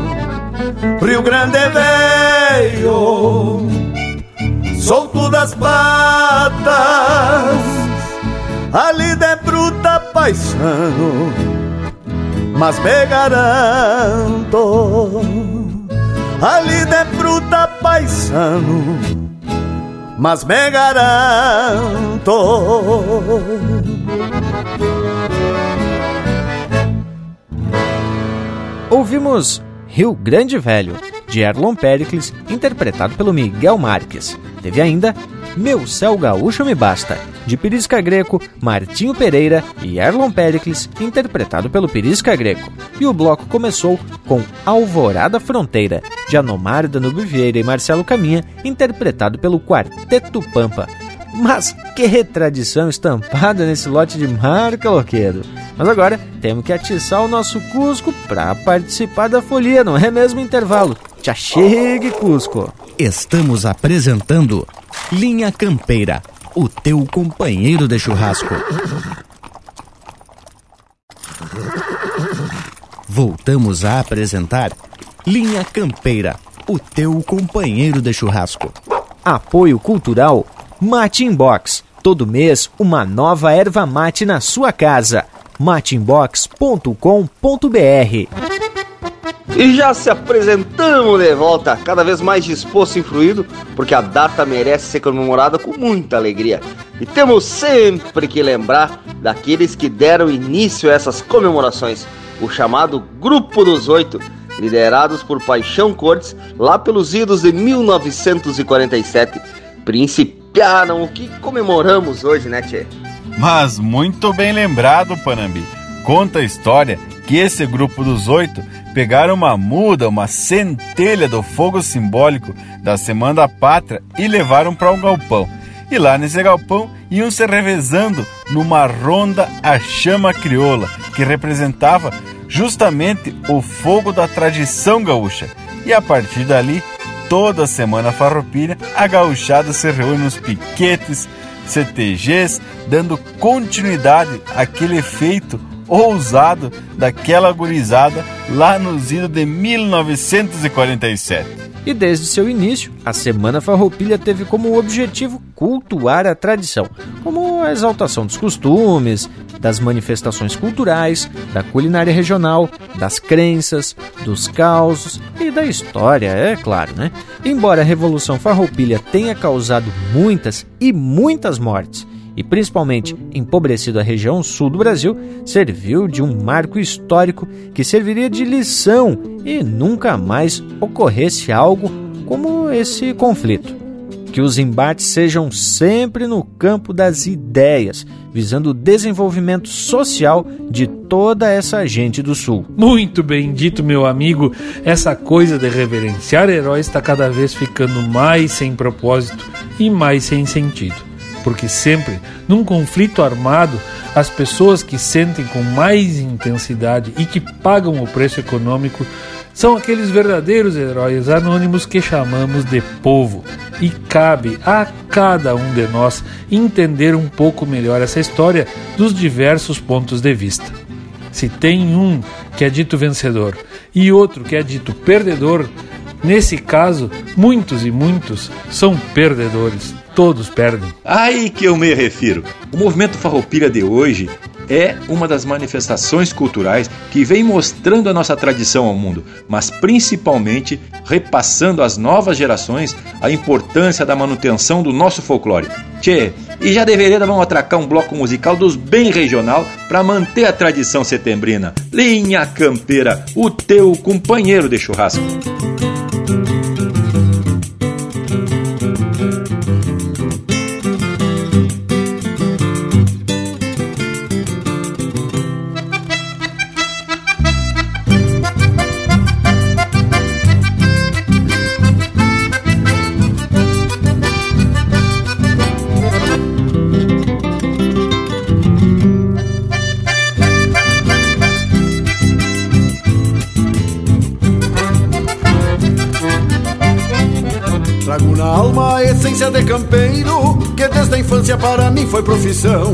Rio Grande veio, solto das patas, ali de bruta paisano, mas me garanto, ali de bruta paisano, mas me garanto. Ouvimos Rio Grande Velho, de Erlon Pericles, interpretado pelo Miguel Marques. Teve ainda Meu Céu Gaúcho Me Basta, de Pirisca Greco, Martinho Pereira e Erlon Pericles, interpretado pelo Pirisca Greco. E o bloco começou com Alvorada Fronteira, de Anomar Danube Vieira e Marcelo Caminha, interpretado pelo Quarteto Pampa. Mas que retradição estampada nesse lote de marca, loqueiro! Mas agora temos que atiçar o nosso Cusco para participar da folia, não é mesmo intervalo? Te chegue, Cusco! Estamos apresentando Linha Campeira, o teu companheiro de churrasco. Voltamos a apresentar Linha Campeira, o teu companheiro de churrasco. Apoio Cultural Mate Inbox. Todo mês, uma nova erva mate na sua casa. mateinbox.com.br E já se apresentamos de volta, cada vez mais disposto e influído, porque a data merece ser comemorada com muita alegria. E temos sempre que lembrar daqueles que deram início a essas comemorações, o chamado Grupo dos Oito, liderados por Paixão Cortes, lá pelos idos de 1947, principiaram o que comemoramos hoje, né, Tchê? Mas muito bem lembrado, Panambi. Conta a história que esse grupo dos oito pegaram uma muda, uma centelha do fogo simbólico da Semana da Pátria e levaram para um galpão. E lá nesse galpão iam se revezando numa ronda a chama crioula, que representava justamente o fogo da tradição gaúcha. E a partir dali, toda semana farroupilha, a gauchada se reúne nos piquetes, CTGs, dando continuidade àquele efeito ousado daquela gurizada lá nos idos de 1947. E desde seu início, a Semana Farroupilha teve como objetivo cultuar a tradição, como a exaltação dos costumes, das manifestações culturais, da culinária regional, das crenças, dos causos e da história, é claro, né? Embora a Revolução Farroupilha tenha causado muitas e muitas mortes, e principalmente empobrecido a região sul do Brasil, serviu de um marco histórico que serviria de lição e nunca mais ocorresse algo como esse conflito. que os embates sejam sempre no campo das ideias, visando o desenvolvimento social de toda essa gente do Sul. Muito bem dito, meu amigo. Essa coisa de reverenciar heróis está cada vez ficando mais sem propósito e mais sem sentido. Porque sempre, num conflito armado, as pessoas que sentem com mais intensidade e que pagam o preço econômico são aqueles verdadeiros heróis anônimos que chamamos de povo. E cabe a cada um de nós entender um pouco melhor essa história dos diversos pontos de vista. Se tem um que é dito vencedor e outro que é dito perdedor, nesse caso, muitos e muitos são perdedores. Todos perdem. Aí que eu me refiro. O movimento farroupilha de hoje é uma das manifestações culturais que vem mostrando a nossa tradição ao mundo, mas principalmente repassando às novas gerações a importância da manutenção do nosso folclore. Tchê, e já deveria vamos atracar um bloco musical dos bem regional para manter a tradição setembrina. Linha Campeira, o teu companheiro de churrasco. Foi profissão.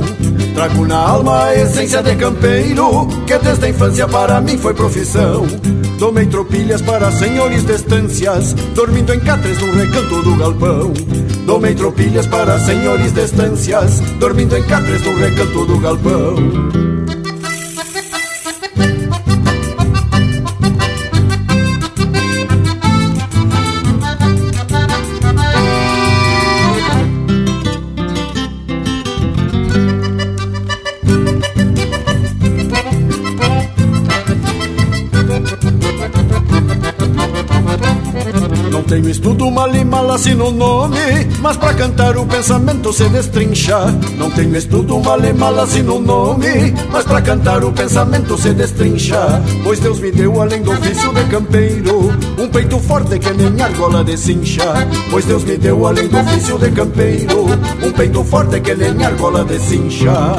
Trago na alma a essência de campeiro que desde a infância para mim foi profissão. Tomei tropilhas para senhores de estâncias, dormindo em catres no recanto do galpão. Tomei tropilhas para senhores de estâncias, dormindo em catres no recanto do galpão. Tenho estudo mal e mal assim no nome Mas pra cantar o pensamento se destrincha. Não tenho estudo mal assim no nome Mas pra cantar o pensamento se destrincha. Pois Deus me deu além do ofício de campeiro Um peito forte que nem argola de cincha. Pois Deus me deu além do ofício de campeiro Um peito forte que nem argola de cincha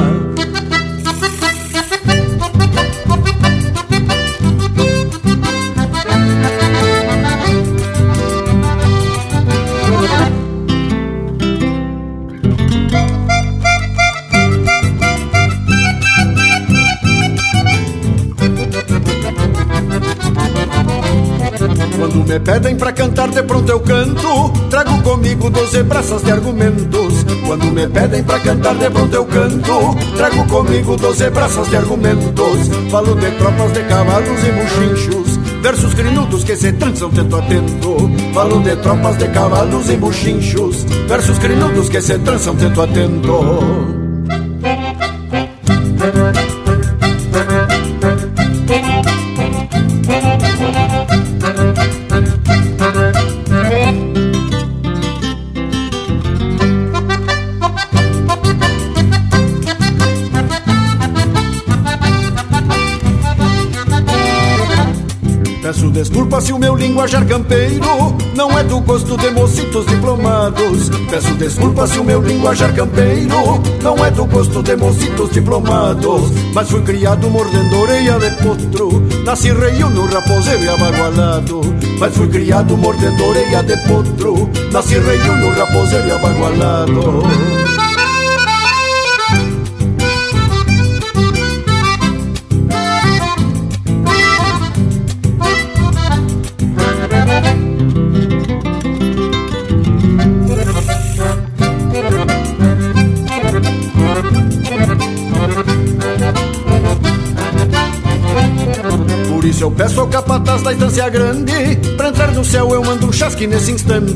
pedem pra cantar, de pronto eu canto. Trago comigo doze braças de argumentos. Quando me pedem pra cantar, de pronto eu canto. Trago comigo doze braças de argumentos. Falo de tropas de cavalos e buchinchos. Versos crinudos que se trançam tento a tento. Falo de tropas de cavalos e buchinchos. Versos crinudos que se trançam tento a tento. Linguajar campeiro não é do gosto de mocitos diplomados. Peço desculpa se o meu linguajar campeiro não é do gosto de mocitos diplomados. Mas fui criado mordendo orelha de potro, nasci reio no raposeiro e abagualado. Mas fui criado mordendo orelha de potro, nasci reio no raposeiro e abagualado. Peço ao capataz da estância grande Pra entrar no céu eu mando um chasque nesse instante.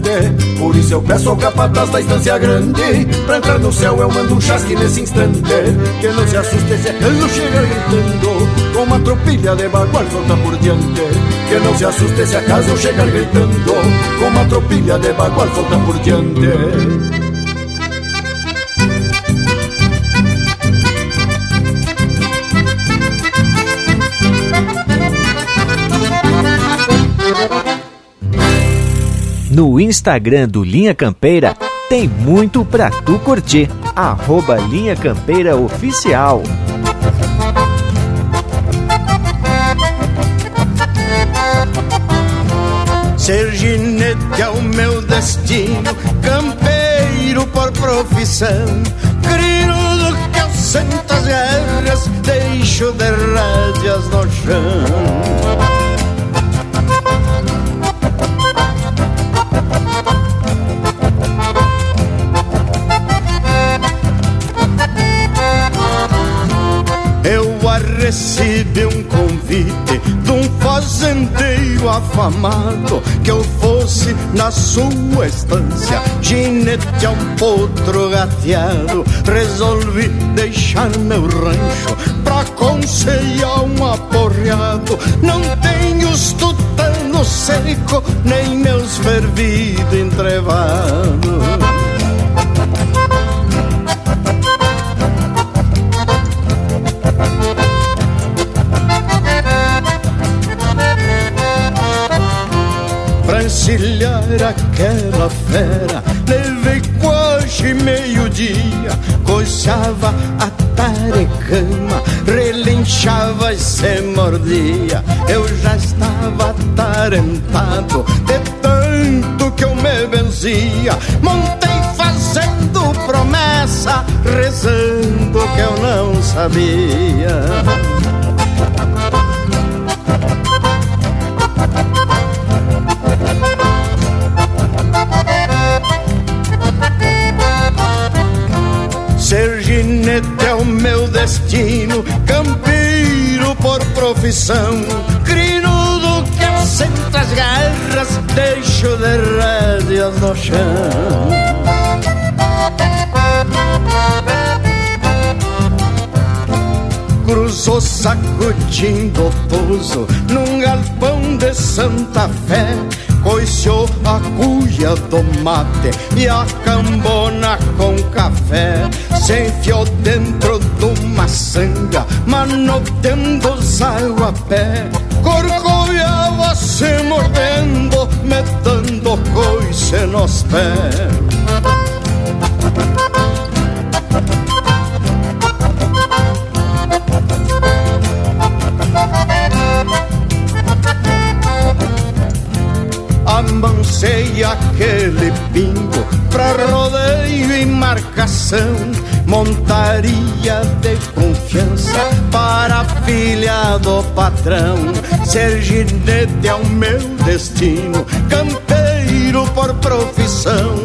Por isso eu peço ao capataz da estância grande Pra entrar no céu eu mando um chasque nesse instante. Que não se assuste se acaso chegar gritando Com uma tropilha de bagual solta por diante. Que não se assuste se acaso chegar gritando Com uma tropilha de bagual solta por diante No Instagram do Linha Campeira tem muito pra tu curtir. Arroba Linha Campeira Oficial. Ser ginete é o meu destino, campeiro por profissão. Crinudo que eu sento as guerras, deixo de rédeas no chão. Recebi um convite de um fazendeiro afamado que eu fosse na sua estância ginete a um potro gateado. Resolvi deixar meu rancho pra conselhar um aporreado. Não tenho os tutanos seco, nem meus fervidos entrevados. Encilhar aquela fera. Levei quase meio-dia. Coçava a tarecama Relinchava e se mordia. Eu já estava atarentado De tanto que eu me benzia. Montei fazendo promessa Rezando que eu não sabia Ginete é o meu destino, campeiro por profissão, crinudo que assenta as garras, deixo de rédeas no chão. Cruzou sacudindo o pouso num galpão de Santa Fé coiciou a cuia do mate e a cambona com café. Se enfiou dentro de uma sanga, manotendo os pé. Corcoviava se mordendo, metendo coice nos pés. Do patrão. Ser ginete é o meu destino, campeiro por profissão.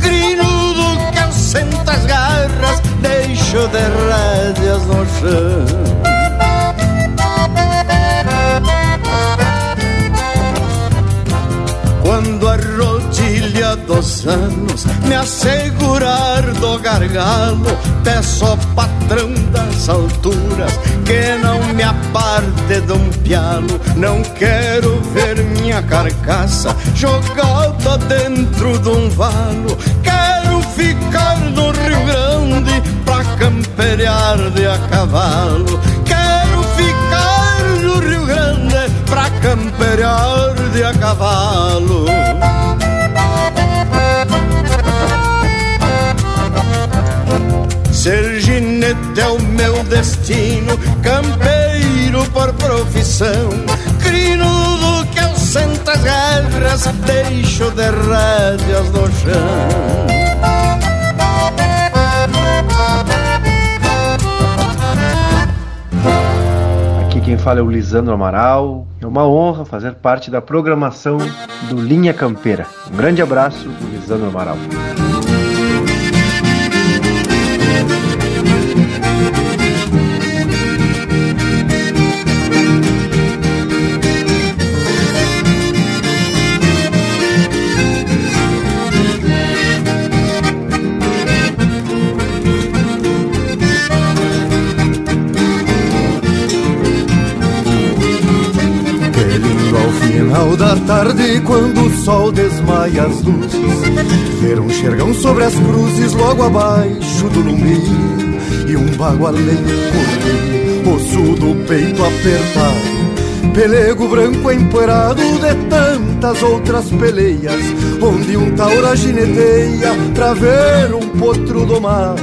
Grinudo que eu sento as garras, deixo de rédeas no chão. Dos anos me assegurar do gargalo, peço ao patrão das alturas que não me aparte de um pialo. Não quero ver minha carcaça jogada dentro de um valo. Quero ficar no Rio Grande pra camperear de a cavalo. Quero ficar no Rio Grande pra camperear de a cavalo. Destino, campeiro por profissão. Crinudo que eu sento as guerras, deixo de rédeas no chão. quem fala é o Lisandro Amaral. É uma honra fazer parte da programação do Linha Campeira. Um grande abraço, Lisandro Amaral. Tarde, quando o sol desmaia as luzes, ver um xergão sobre as cruzes logo abaixo do lume e um bagualém correr, osso do peito apertado, pelego branco empoeirado de tantas outras peleias, onde um taura gineteia pra ver um potro domado.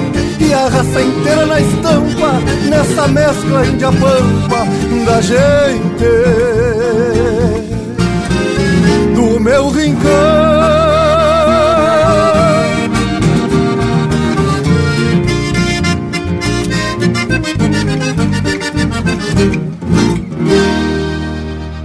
e a raça inteira na estampa Nessa mescla índia-pampa da gente Do meu rincão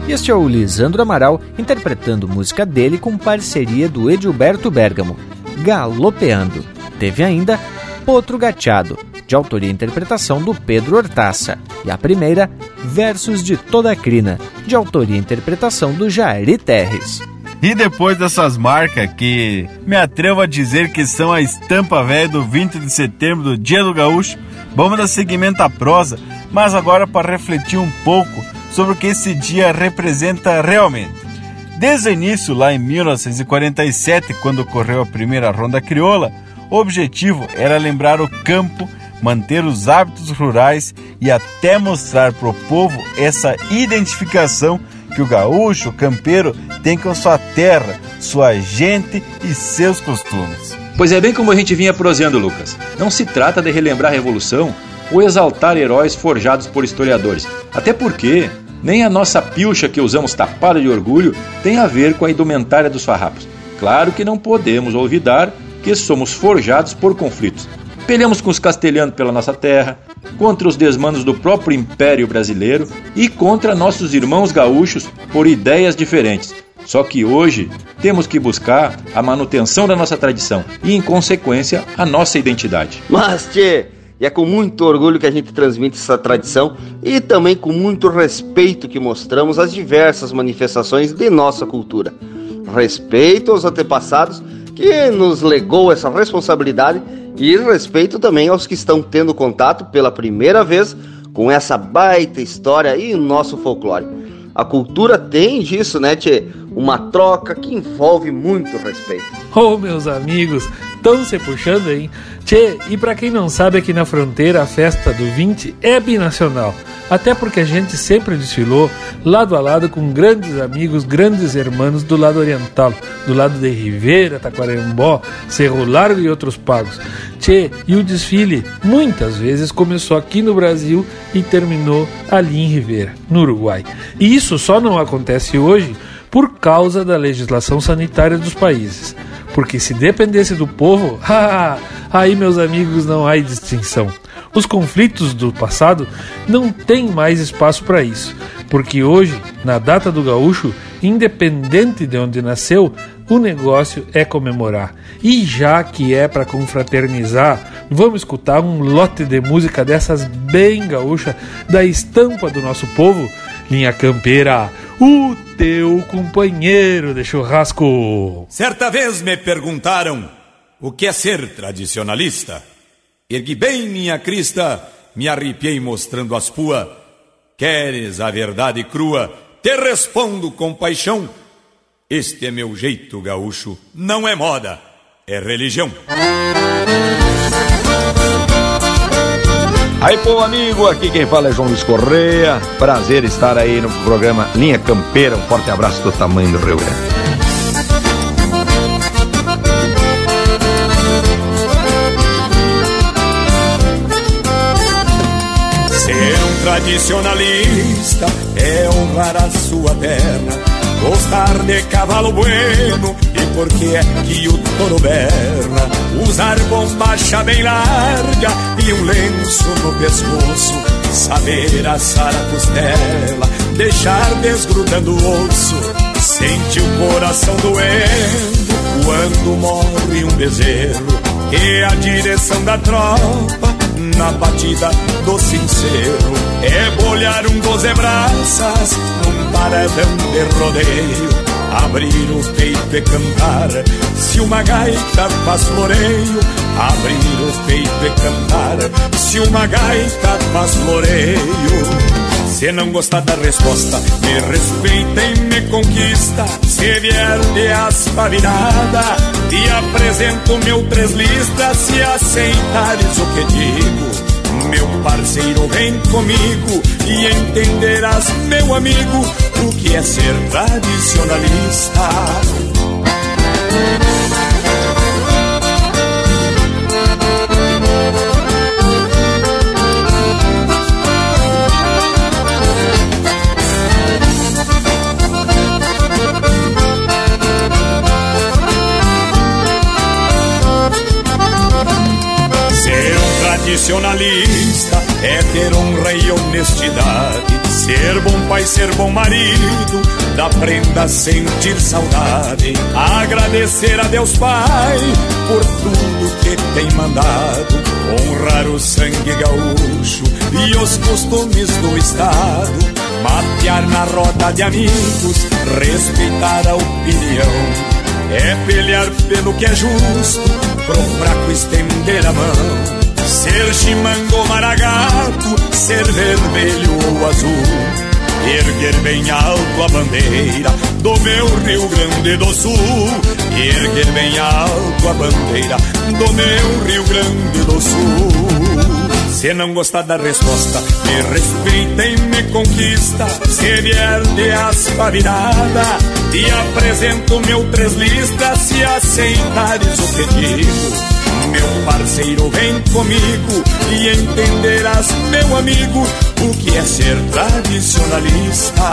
Este é o Lisandro Amaral interpretando música dele com parceria do Edilberto Bergamo, Galopeando. Teve ainda Potro Gateado, de autoria e interpretação do Pedro Hortaça, e a primeira, Versos de Toda a Crina, de autoria e interpretação do Jairi Terres. E depois dessas marcas que me atrevo a dizer que são a estampa velha do 20 de setembro do Dia do Gaúcho, vamos dar seguimento à prosa, mas agora para refletir um pouco sobre o que esse dia representa realmente. Desde o início, lá em 1947, quando ocorreu a primeira ronda crioula, o objetivo era lembrar o campo, manter os hábitos rurais e até mostrar para o povo essa identificação que o gaúcho, o campeiro, tem com sua terra, sua gente e seus costumes. Pois é bem como a gente vinha proseando, Lucas. Não se trata de relembrar a Revolução ou exaltar heróis forjados por historiadores. Até porque nem a nossa pilcha que usamos tapada de orgulho tem a ver com a indumentária dos farrapos. Claro que não podemos olvidar que somos forjados por conflitos. Pelhamos com os castelhanos pela nossa terra, contra os desmandos do próprio Império Brasileiro e contra nossos irmãos gaúchos por ideias diferentes. Só que hoje temos que buscar a manutenção da nossa tradição e, em consequência, a nossa identidade. Mas, tchê, e é com muito orgulho que a gente transmite essa tradição e também com muito respeito que mostramos as diversas manifestações de nossa cultura. Respeito aos antepassados que nos legou essa responsabilidade e respeito também aos que estão tendo contato pela primeira vez com essa baita história e nosso folclore. A cultura tem disso, né, Tchê? Uma troca que envolve muito respeito. Oh, meus amigos, estão se puxando, hein? Tchê, e para quem não sabe, aqui na fronteira a festa do 20 é binacional. Até porque a gente sempre desfilou lado a lado com grandes amigos, grandes irmãos do lado oriental, do lado de Ribeira, Taquarembó, Cerro Largo e outros pagos. Tchê, e o desfile muitas vezes começou aqui no Brasil e terminou ali em Ribeira, no Uruguai. E isso só não acontece hoje por causa da legislação sanitária dos países. Porque se dependesse do povo, *laughs* aí meus amigos não há distinção. Os conflitos do passado não têm mais espaço para isso, porque hoje, na data do gaúcho, independente de onde nasceu, o negócio é comemorar. E já que é para confraternizar, vamos escutar um lote de música dessas bem gaúcha, da estampa do nosso povo, linha campeira, o teu companheiro de churrasco. Certa vez me perguntaram o que é ser tradicionalista. Ergui bem minha crista, me arrepiei mostrando as pua. Queres a verdade crua? Te respondo com paixão. Este é meu jeito gaúcho, não é moda, é religião. Aí, pô, amigo, aqui quem fala é João Luiz Correia. Prazer estar aí no programa Linha Campeira. Um forte abraço do tamanho do Rio Grande. Ser um tradicionalista é honrar a sua terra Gostar de cavalo bueno porque é que o touro berra. Usar bombacha bem larga E um lenço no pescoço. Saber assar a costela Deixar desgrudando o osso. Sente o coração doendo Quando morre um bezerro. E a direção da tropa na batida do sincero. É bolhar um doze braças num paredão de rodeio Abrir o peito e cantar Se uma gaita faz floreio Abrir o peito e cantar Se uma gaita faz floreio se não gostar da resposta, me respeita e me conquista. Se vier de aspa virada, te apresento meu três listas. Se aceitares o que digo, parceiro, vem comigo e entenderás, meu amigo, o que é ser tradicionalista. tradicionalista é ter honra e honestidade, ser bom pai, ser bom marido, da prenda sentir saudade, agradecer a Deus Pai por tudo que tem mandado, honrar o sangue gaúcho e os costumes do estado, matear na roda de amigos, respeitar a opinião. É pelear pelo que é justo, pro fraco estender a mão. Ser chimango maragato, ser vermelho ou azul. Erguer bem alto a bandeira do meu Rio Grande do Sul. Erguer bem alto a bandeira do meu Rio Grande do Sul. Se não gostar da resposta, me respeita e me conquista. Se vier de aspa virada, te apresento meu três listas Se aceitares o meu parceiro, vem comigo e entenderás, meu amigo, o que é ser tradicionalista.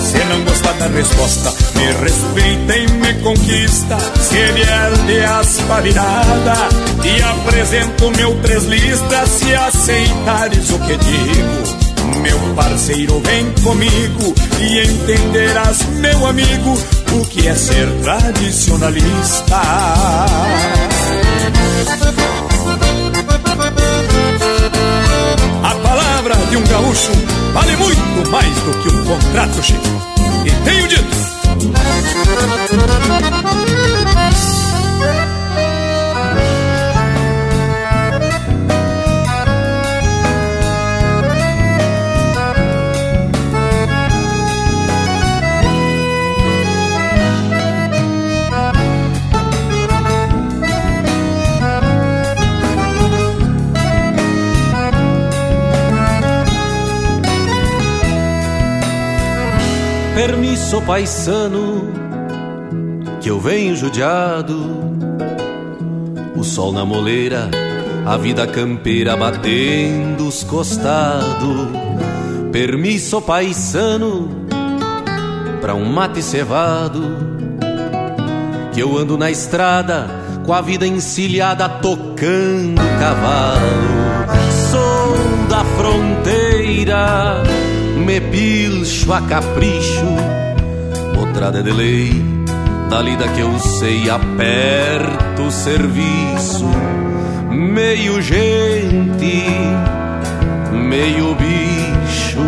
Se não gostar da resposta, me respeita e me conquista. Se vier de aspa virada, te apresento meu três listas. Se aceitares o que digo, Meu parceiro, vem comigo e entenderás, meu amigo, o que é ser tradicionalista. A palavra de um gaúcho vale muito mais do que um contrato, Chico. E tenho dito. Permisso, paisano, que eu venho judiado. O sol na moleira, a vida campeira batendo os costados. Permisso, paisano, pra um mate cevado. Que eu ando na estrada com a vida encilhada tocando cavalo. Sou da fronteira me pilcho a capricho, mostrada de lei, da lida que eu sei, aperto o serviço, meio gente, meio bicho,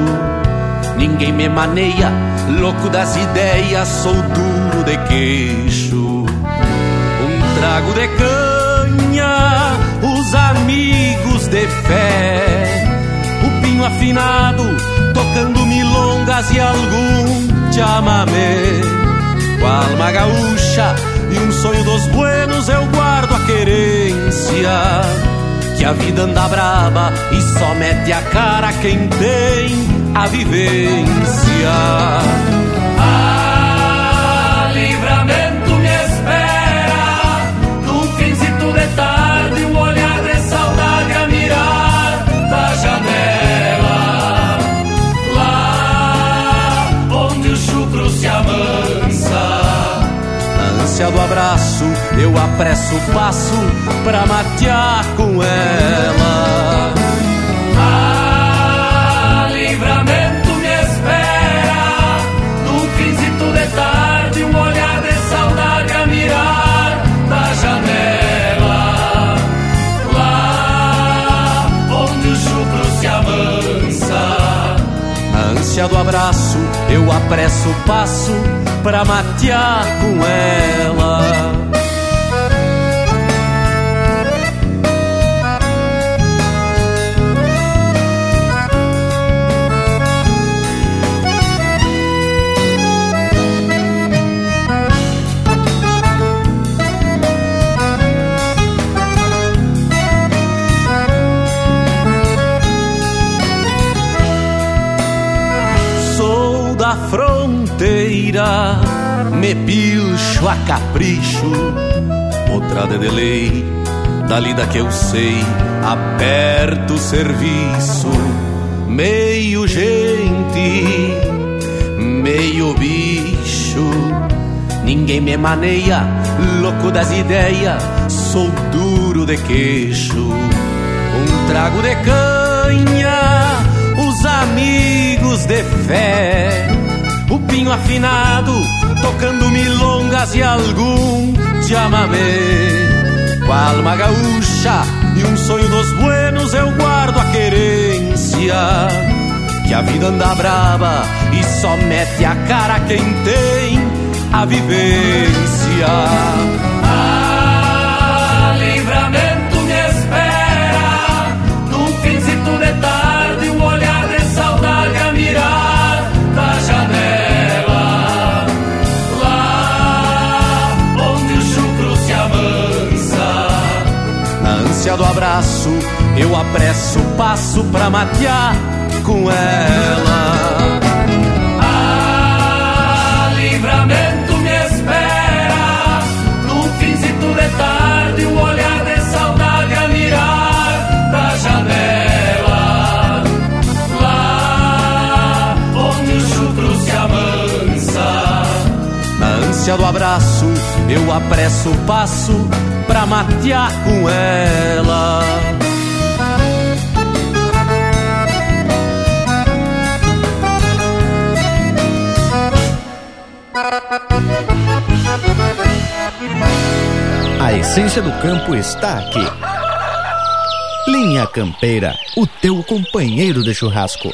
ninguém me maneia, louco das ideias, sou duro de queixo, um trago de canha, os amigos de fé, o pinho afinado tocando milongas e algum chamamé. Com a alma gaúcha e um sonho dos buenos eu guardo a querência. Que a vida anda braba e só mete a cara quem tem a vivência. Ah, apresso o passo pra matear com ela. Ah, livramento me espera, num finzito de tarde, um olhar de saudade a mirar da janela. Lá onde o chucro se amansa. Na ânsia do abraço, eu apresso o passo pra matear com ela. Me pilcho a capricho, outra de lei, da lida que eu sei, aperto o serviço, meio gente, meio bicho, ninguém me maneia, louco das ideias, sou duro de queixo, um trago de canha, os amigos de fé, o pinho afinado, tocando milongas e algum chamamé. Com a alma gaúcha e um sonho dos buenos, eu guardo a querência. Que a vida anda brava e só mete a cara quem tem a vivência. Ah, livramento me espera, num finzito de Na ânsia do abraço, eu apresso o passo pra matear com ela. Ah, livramento me espera, num finzito de tarde, um olhar de saudade a mirar da janela. Lá onde o chucro se amansa. Na ânsia do abraço, eu apresso o passo pra matear com ela. A essência do campo está aqui. Linha Campeira, o teu companheiro de churrasco.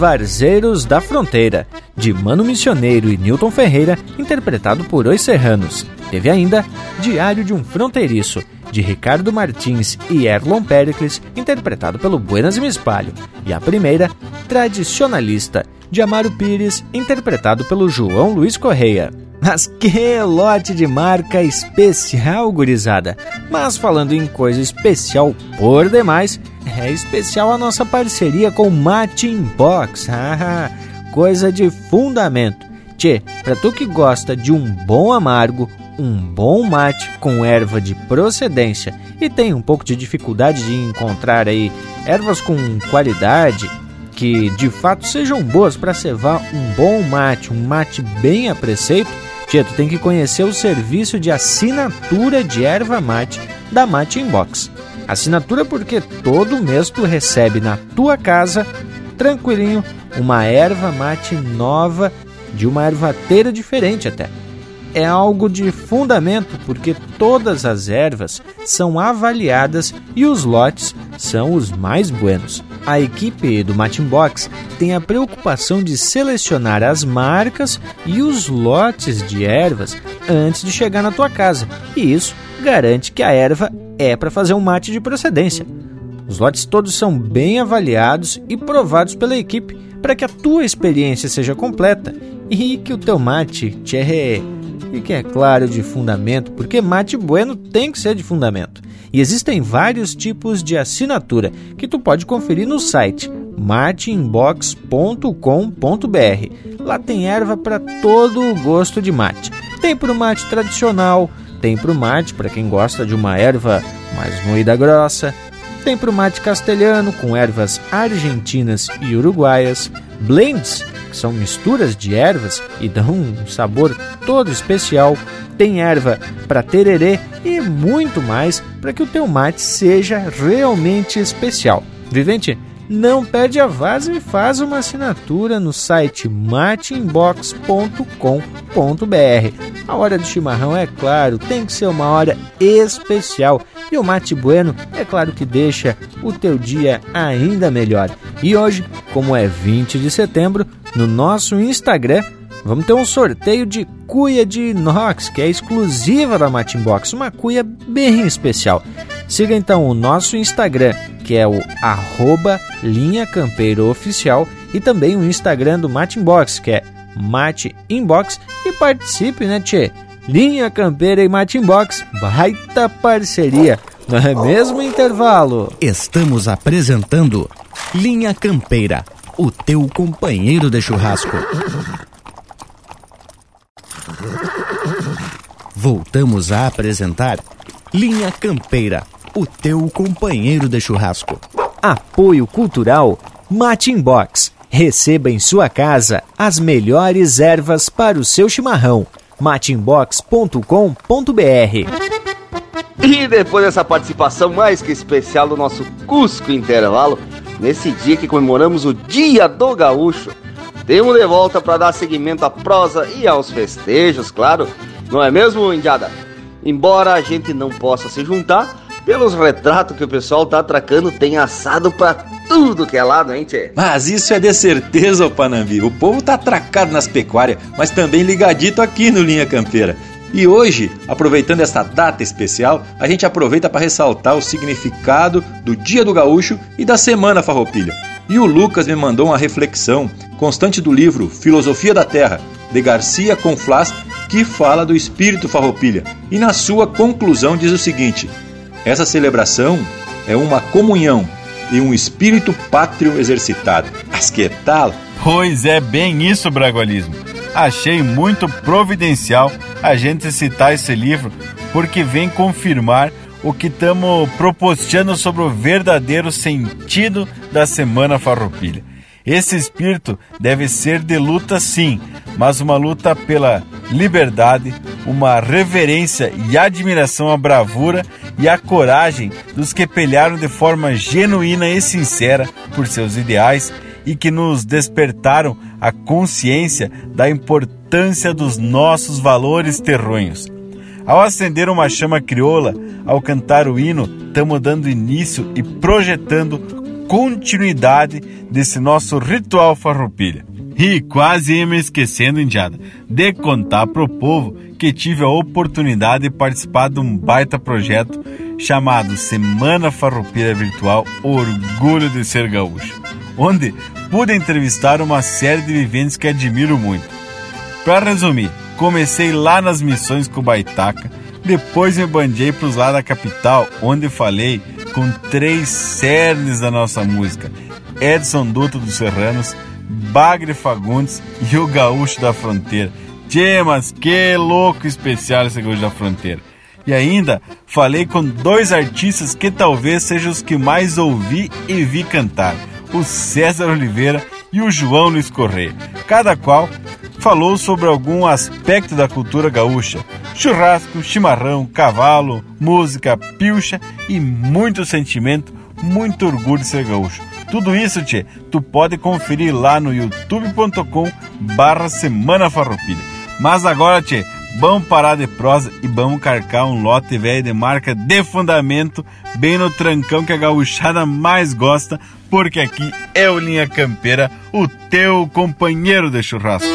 Varzeiros da Fronteira, de Mano Missioneiro e Newton Ferreira, interpretado por Os Serranos. Teve ainda Diário de um Fronteiriço, de Ricardo Martins e Erlon Pericles, interpretado pelo Buenas e Me Espalho. E a primeira, Tradicionalista, de Amaro Pires, interpretado pelo João Luiz Correia. Mas que lote de marca especial, gurizada! Mas falando em coisa especial por demais, é especial a nossa parceria com Mate Inbox. *laughs* Ah, coisa de fundamento. Tchê, pra tu que gosta de um bom amargo, um bom mate com erva de procedência e tem um pouco de dificuldade de encontrar aí ervas com qualidade que de fato sejam boas para cevar um bom mate, um mate bem a preceito, Tia, tu tem que conhecer o serviço de assinatura de erva mate da Mate Inbox. Assinatura porque todo mês tu recebe na tua casa, tranquilinho, uma erva mate nova de uma ervateira diferente até. É algo de fundamento porque todas as ervas são avaliadas e os lotes são os mais buenos. A equipe do Matimbox tem a preocupação de selecionar as marcas e os lotes de ervas antes de chegar na tua casa, e isso garante que a erva é para fazer um mate de procedência. Os lotes todos são bem avaliados e provados pela equipe para que a tua experiência seja completa e que o teu mate te e que é claro de fundamento, porque mate bueno tem que ser de fundamento. E existem vários tipos de assinatura que tu pode conferir no site mateinbox.com.br. Lá tem erva para todo o gosto de mate. Tem para o mate tradicional, tem para o mate para quem gosta de uma erva mais moída grossa, tem para o mate castelhano com ervas argentinas e uruguaias, blends que são misturas de ervas e dão um sabor todo especial. Tem erva para tererê e muito mais para que o teu mate seja realmente especial. Vivente, não perde a vaza e faz uma assinatura no site mateinbox.com.br. A hora do chimarrão, é claro, tem que ser uma hora especial. E o mate bueno, é claro que deixa o teu dia ainda melhor. E hoje, como é 20 de setembro, no nosso Instagram vamos ter um sorteio de cuia de inox, que é exclusiva da Matimbox, uma cuia bem especial. Siga então o nosso Instagram, que é o arroba Linha Campeiro Oficial, e também o Instagram do Matimbox, que é Mate Inbox, e participe, né, Tchê? Linha Campeira e Matimbox, baita parceria, não é mesmo intervalo? Estamos apresentando Linha Campeira o teu companheiro de churrasco. Voltamos a apresentar Linha Campeira, o teu companheiro de churrasco. Apoio Cultural Matimbox. Receba em sua casa as melhores ervas para o seu chimarrão. matimbox.com.br E depois dessa participação mais que especial do nosso Cusco Intervalo, nesse dia que comemoramos o Dia do Gaúcho. Temos de volta para dar seguimento à prosa e aos festejos, claro, não é mesmo, Indiada? Embora a gente não possa se juntar, pelos retratos que o pessoal tá atracando, tem assado para tudo que é lado, hein, tchê? Mas isso é de certeza, ô Panambi. O povo tá atracado nas pecuárias, mas também ligadito aqui no Linha Campeira. E hoje, aproveitando esta data especial, a gente aproveita para ressaltar o significado do Dia do Gaúcho e da Semana Farroupilha. E o Lucas me mandou uma reflexão constante do livro Filosofia da Terra, de Garcia Conflás, que fala do espírito farroupilha. E na sua conclusão diz o seguinte: essa celebração é uma comunhão e um espírito pátrio exercitado. Mas que tal? Pois é bem isso, Bragualismo achei muito providencial a gente citar esse livro, porque vem confirmar o que estamos propostando sobre o verdadeiro sentido da Semana Farroupilha. Esse espírito deve ser de luta, sim, mas uma luta pela liberdade, uma reverência e admiração à bravura e à coragem dos que pelearam de forma genuína e sincera por seus ideais e que nos despertaram a consciência da importância dos nossos valores terronhos. Ao acender uma chama crioula, ao cantar o hino, estamos dando início e projetando continuidade desse nosso ritual farroupilha. E quase ia me esquecendo, Indiada, de contar pro povo que tive a oportunidade de participar de um baita projeto chamado Semana Farroupilha Virtual Orgulho de Ser Gaúcho onde pude entrevistar uma série de viventes que admiro muito. Para resumir, comecei lá nas missões com o Baitaca, depois me bandiei para os lados da capital, onde falei com três cernes da nossa música: Edson Duto dos Serranos, Bagre Fagundes e o Gaúcho da Fronteira. Tchê, mas que louco especial esse Gaúcho da Fronteira. E ainda falei com dois artistas que talvez sejam os que mais ouvi e vi cantar o César Oliveira e o João Luiz Correia. Cada qual falou sobre algum aspecto da cultura gaúcha: churrasco, chimarrão, cavalo, música, pilcha e muito sentimento, muito orgulho de ser gaúcho. Tudo isso, tchê, tu pode conferir lá no youtube.com barra Semana Farroupilha. Mas agora, tchê, vamos parar de prosa e vamos carcar um lote velho de marca de fundamento, bem no trancão que a gauchada mais gosta, porque aqui é o Linha Campeira, o teu companheiro de churrasco.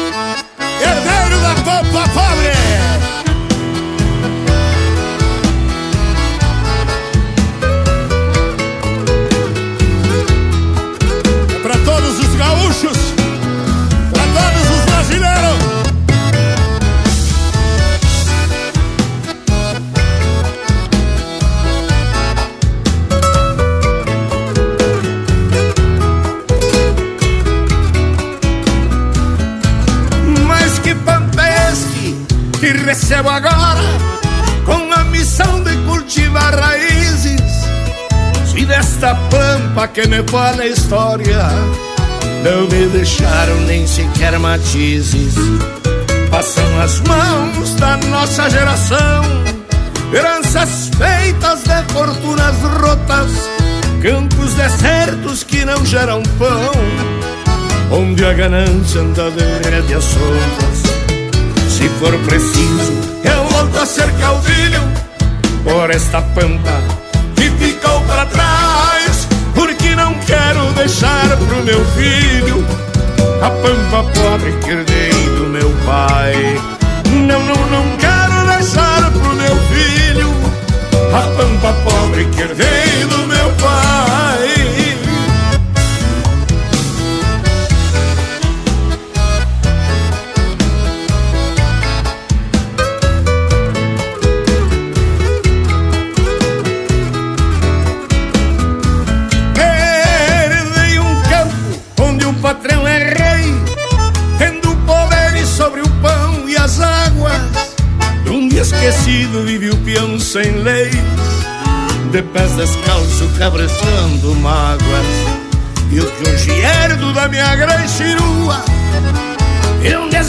Que me fala a história. Não me deixaram nem sequer matizes. Passam as mãos da nossa geração, heranças feitas de fortunas rotas, campos desertos que não geram pão. Onde a ganância anda de rédeas soltas. Se for preciso, eu volto a ser caudilho. Por esta pampa que ficou para trás, a pampa pobre que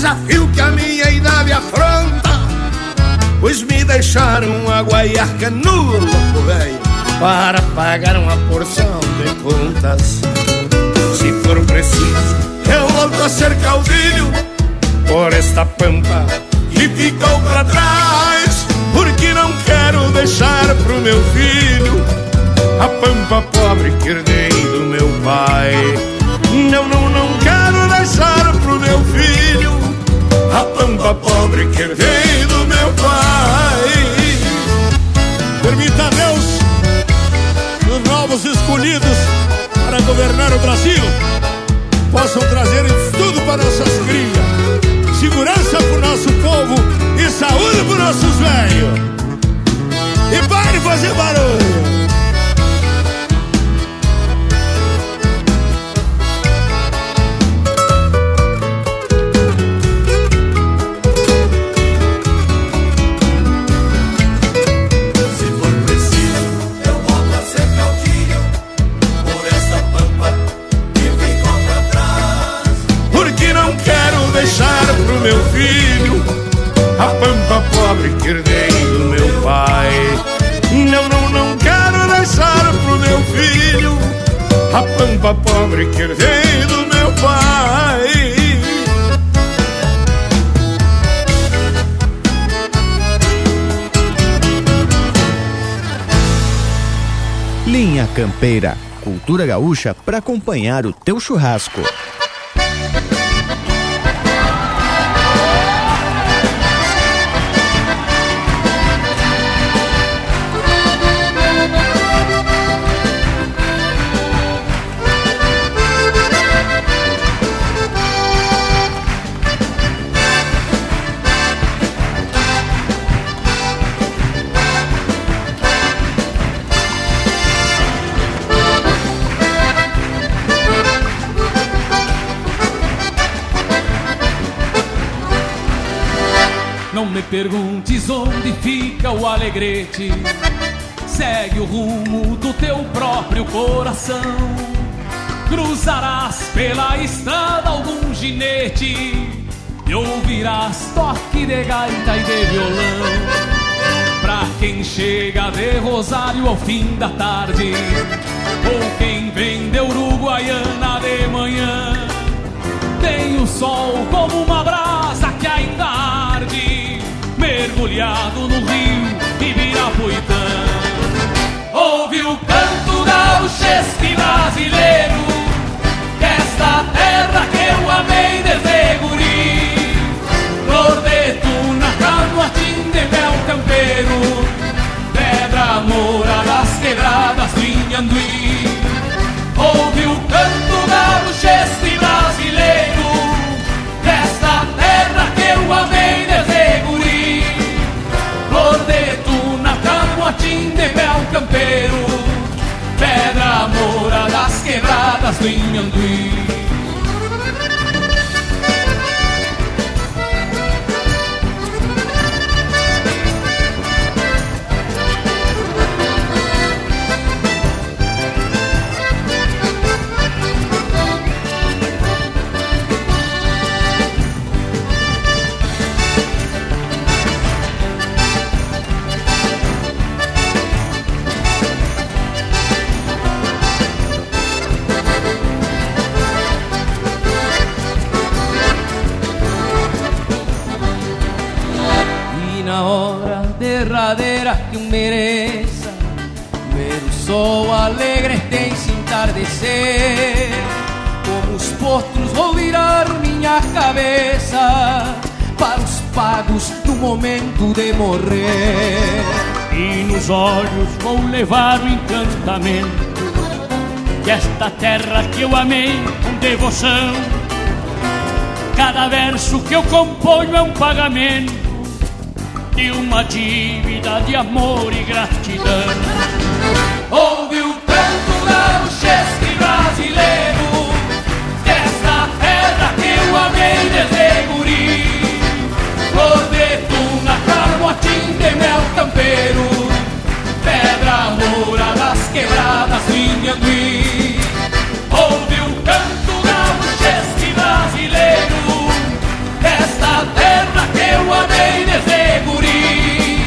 desafio que a minha idade afronta, pois me deixaram a guaiaca nua, velho para pagar uma porção de contas. Se for preciso, eu volto a ser caudilho por esta pampa que ficou para trás, porque não quero deixar pro meu filho a pampa pobre que herdei do meu pai. Pampa pobre que herdei do meu pai. Permita a Deus os novos escolhidos para governar o Brasil possam trazer tudo para nossas crias, segurança para o nosso povo e saúde para os nossos velhos. E pare de fazer barulho. A pampa pobre que herdei do meu pai. Linha Campeira, cultura gaúcha para acompanhar o teu churrasco. Alegrete. Segue o rumo do teu próprio coração. Cruzarás pela estrada algum ginete e ouvirás toque de gaita e de violão. Pra quem chega de Rosário ao fim da tarde, ou quem vem de Uruguaiana de manhã, tem o sol como uma no rio Ibirapuitã. Ouve o canto gauchesco brasileiro desta terra que eu amei desde guri. Flor na tuna, canoatim de mel campeiro, pedra morada, das quebradas do Inhanduí. Pedra moura das quebradas do Inhanduí. Os pagos no momento de morrer. E nos olhos vou levar o encantamento desta terra que eu amei com devoção. Cada verso que eu componho é um pagamento de uma dívida de amor e gratidão. Flor de tuna, carmotim mel campeiro, pedra moura das quebradas, vinha Ouve o canto gauchesco brasileiro. Desta terra que eu amei desde guri.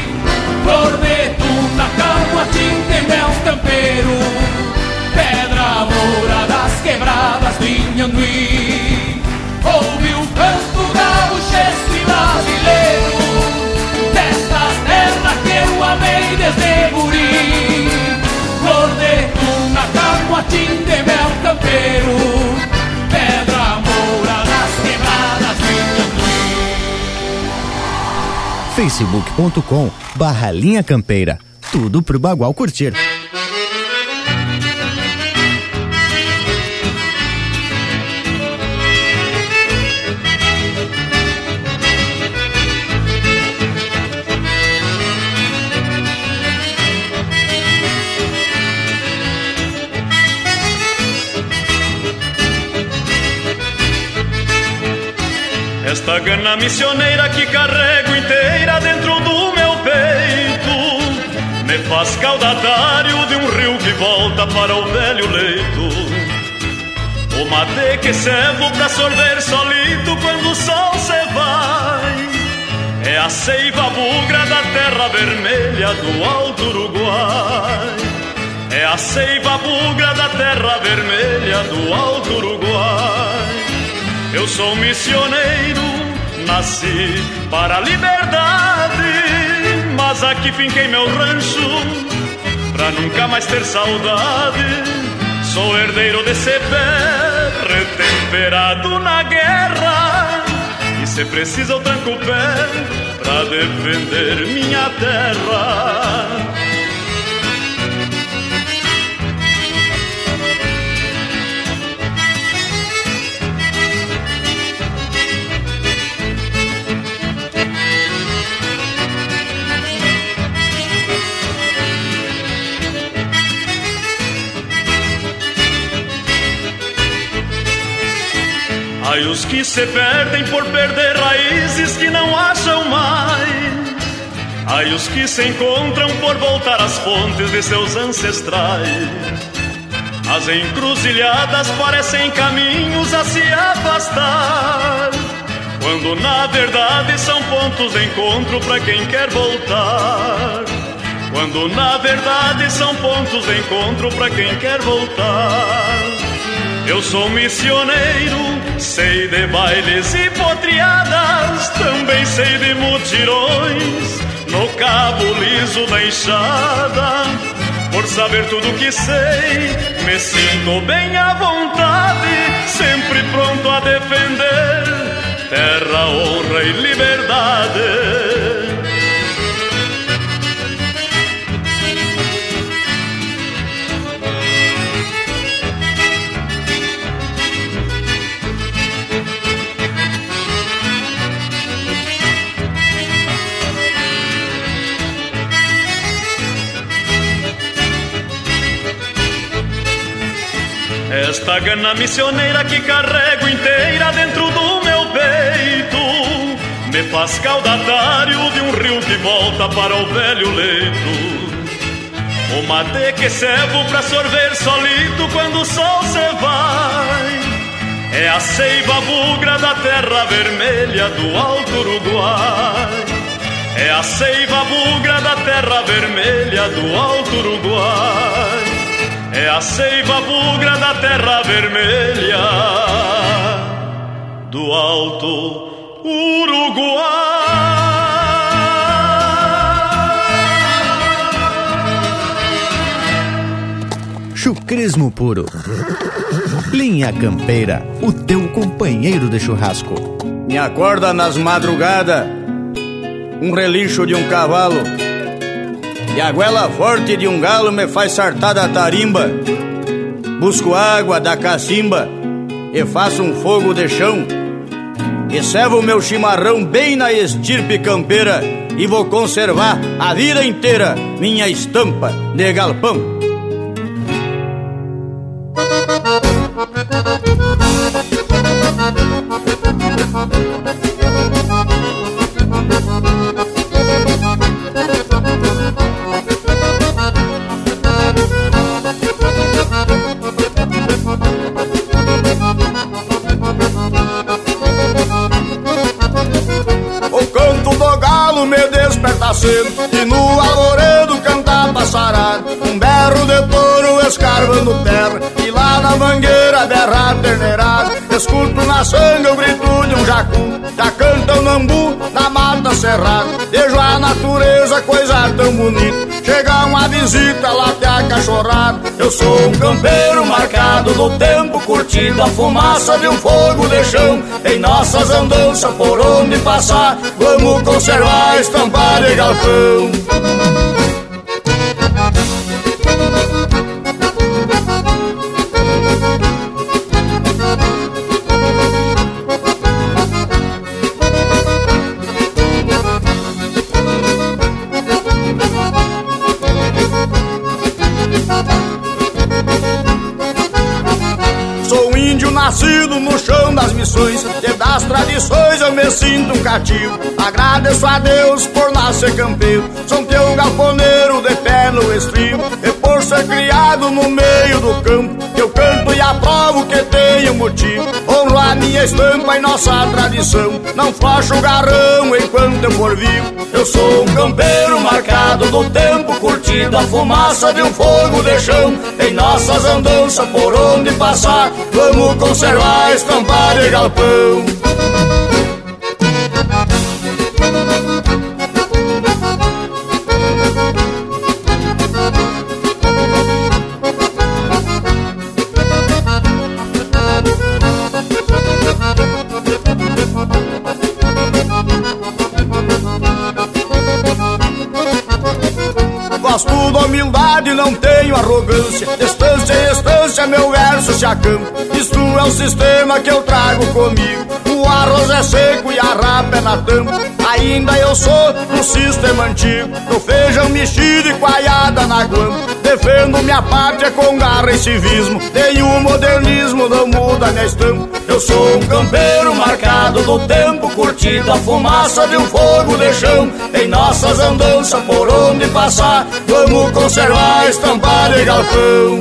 Flor de tuna, carmotim mel campeiro, pedra moura das quebradas, vinha Ouve caguatim de mel campeiro Pedra moura nas quebradas facebook.com barra linha campeira. Tudo pro Bagual curtir Esta gana missioneira que carrego inteira dentro do meu peito. Me faz caudatário de um rio que volta para o velho leito. O mate que servo pra sorver solito quando o sol se vai. É a seiva bugra da terra vermelha do alto Uruguai. É a seiva bugra da terra vermelha do alto Uruguai. Eu sou missioneiro, nasci para a liberdade, mas aqui finquei meu rancho pra nunca mais ter saudade. Sou herdeiro desse pé, retemperado na guerra, e se precisa eu tranco o pé pra defender minha terra. Ai, os que se perdem por perder raízes que não acham mais. Ai, os que se encontram por voltar às fontes de seus ancestrais. As encruzilhadas parecem caminhos a se afastar. Quando na verdade são pontos de encontro para quem quer voltar. Quando na verdade são pontos de encontro para quem quer voltar. Eu sou missioneiro, sei de bailes e potriadas, também sei de mutirões no cabo liso da enxada. Por saber tudo que sei, me sinto bem à vontade, sempre pronto a defender terra, honra e liberdade. Esta gana missioneira que carrego inteira dentro do meu peito. Me faz caudatário de um rio que volta para o velho leito. O mate que servo pra sorver solito quando o sol se vai. É a seiva bugra da terra vermelha do alto Uruguai. É a seiva bugra da terra vermelha do alto Uruguai é a seiva bugra da terra vermelha do alto Uruguai. Chucrismo puro. Linha Campeira, o teu companheiro de churrasco. Me acorda nas madrugadas, um relíquio de um cavalo e a goela forte de um galo me faz sartar da tarimba. Busco água da cacimba e faço um fogo de chão. E servo meu chimarrão bem na estirpe campeira e vou conservar a vida inteira minha estampa de galpão. Terra E lá na mangueira berra terneirada Escuto na sangue o grito de um jacu Já canta o nambu na mata cerrada. Vejo a natureza, coisa tão bonita. Chega uma visita lá até a cachorrada. Eu sou um campeiro marcado do tempo Curtindo a fumaça de um fogo de chão. Em nossas andanças por onde passar Vamos conservar, estampar de galpão sinto um cativo. Agradeço a Deus por nascer campeiro Sou teu galponeiro de pé no estribo. E por ser criado no meio do campo Eu canto e aprovo que tenho motivo. Honro a minha estampa e nossa tradição. Não faço garrão enquanto eu for vivo. Eu sou um campeiro marcado do tempo Curtindo a fumaça de um fogo de chão. Em nossas andanças por onde passar Vamos conservar, estampar de galpão humildade, não tenho arrogância. Distância e estância, meu verso se acampa Isto é o sistema que eu trago comigo. O arroz é seco e a rapa é na tampa. Ainda eu sou do sistema antigo. Do feijão mexido e coalhada na guampa Defendo minha pátria com garra e civismo. Nenhum modernismo não muda minha estampa. Eu sou um campeiro marcado do tempo Curtindo a fumaça de um fogo de chão Em nossas andanças por onde passar Vamos conservar, estampar de galpão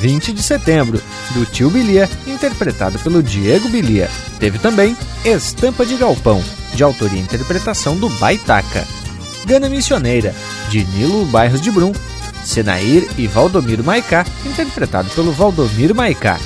20 de setembro, do Tio Bilia, interpretado pelo Diego Bilia. Teve também Estampa de Galpão, de autoria e interpretação do Baitaca. Gana Missioneira, de Nilo Bairros de Brum. Senair e Valdomiro Maicá, interpretado pelo Valdomiro Maicá.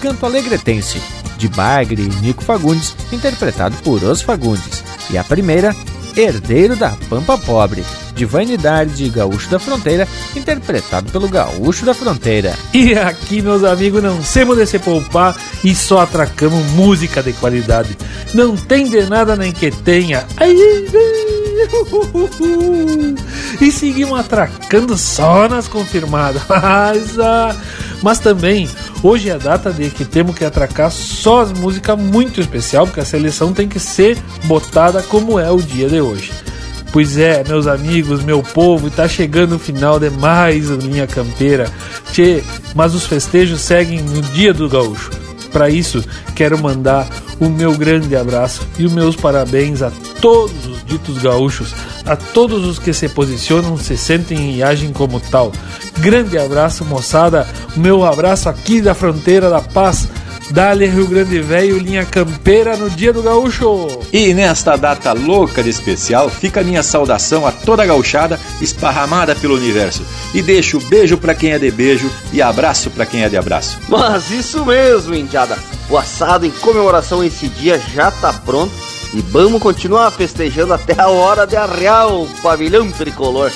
Canto Alegretense, de Bagre e Nico Fagundes, interpretado por Os Fagundes. E a primeira, Herdeiro da Pampa Pobre, de Vanidade de Gaúcho da Fronteira, interpretado pelo Gaúcho da Fronteira. E aqui, meus amigos, não semos de se poupar e só atracamos música de qualidade. Não tem de nada nem que tenha. E seguimos atracando só nas confirmadas. *laughs* Mas, ah, mas também, hoje é a data de que temos que atracar só as músicas muito especial, porque a seleção tem que ser botada como é o dia de hoje. Pois é, meus amigos, meu povo, tá chegando o final de mais Linha Campeira. Tchê, mas os festejos seguem no dia do gaúcho. Para isso, quero mandar o meu grande abraço e os meus parabéns a todos os ditos gaúchos, a todos os que se posicionam, se sentem e agem como tal. Grande abraço, moçada. O meu abraço aqui da fronteira da paz. Dale Rio Grande Velho, linha campeira no dia do gaúcho. E nesta data louca de especial, fica a minha saudação a toda a gauchada esparramada pelo universo. E deixo beijo para quem é de beijo e abraço para quem é de abraço. Mas isso mesmo, indiada. O assado em comemoração a esse dia já tá pronto e vamos continuar festejando até a hora de arrear o pavilhão tricolor.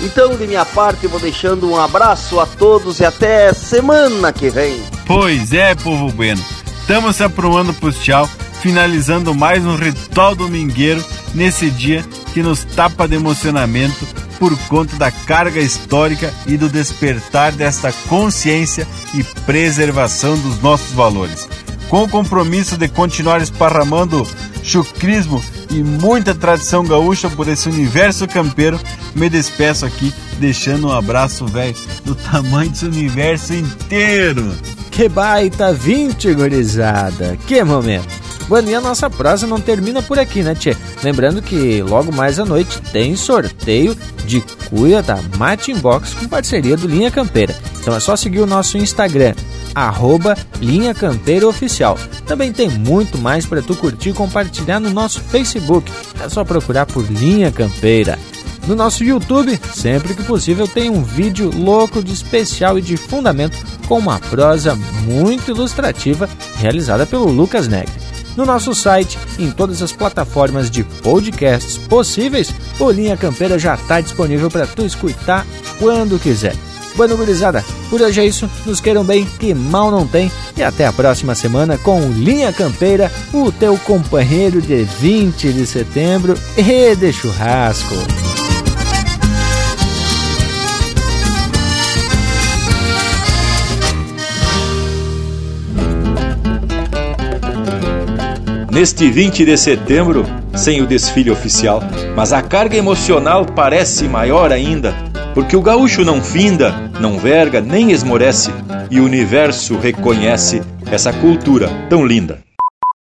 Então, de minha parte, vou deixando um abraço a todos e até semana que vem. Pois é, povo bueno. Estamos se aprumando pro tchau, finalizando mais um ritual domingueiro nesse dia que nos tapa de emocionamento por conta da carga histórica e do despertar desta consciência e preservação dos nossos valores. Com o compromisso de continuar esparramando chucrismo e muita tradição gaúcha por esse universo campeiro, me despeço aqui deixando um abraço, velho, do tamanho desse universo inteiro. Que baita 20, gurizada! Que momento! E a nossa prosa não termina por aqui, né, Tchê? Lembrando que logo mais à noite tem sorteio de cuia da Matin Box com parceria do Linha Campeira. Então é só seguir o nosso Instagram, arroba Linha Campeira Oficial. Também tem muito mais para tu curtir e compartilhar no nosso Facebook. É só procurar por Linha Campeira. No nosso YouTube, sempre que possível, tem um vídeo louco de especial e de fundamento com uma prosa muito ilustrativa realizada pelo Lucas Negre. No nosso site, em todas as plataformas de podcasts possíveis, o Linha Campeira já está disponível para tu escutar quando quiser. Bueno, gurizada, por hoje é isso. Nos queiram bem, que mal não tem. E até a próxima semana com Linha Campeira, o teu companheiro de 20 de setembro e de churrasco. Neste 20 de setembro, sem o desfile oficial, mas a carga emocional parece maior ainda, porque o gaúcho não finda, não verga nem esmorece, e o universo reconhece essa cultura tão linda.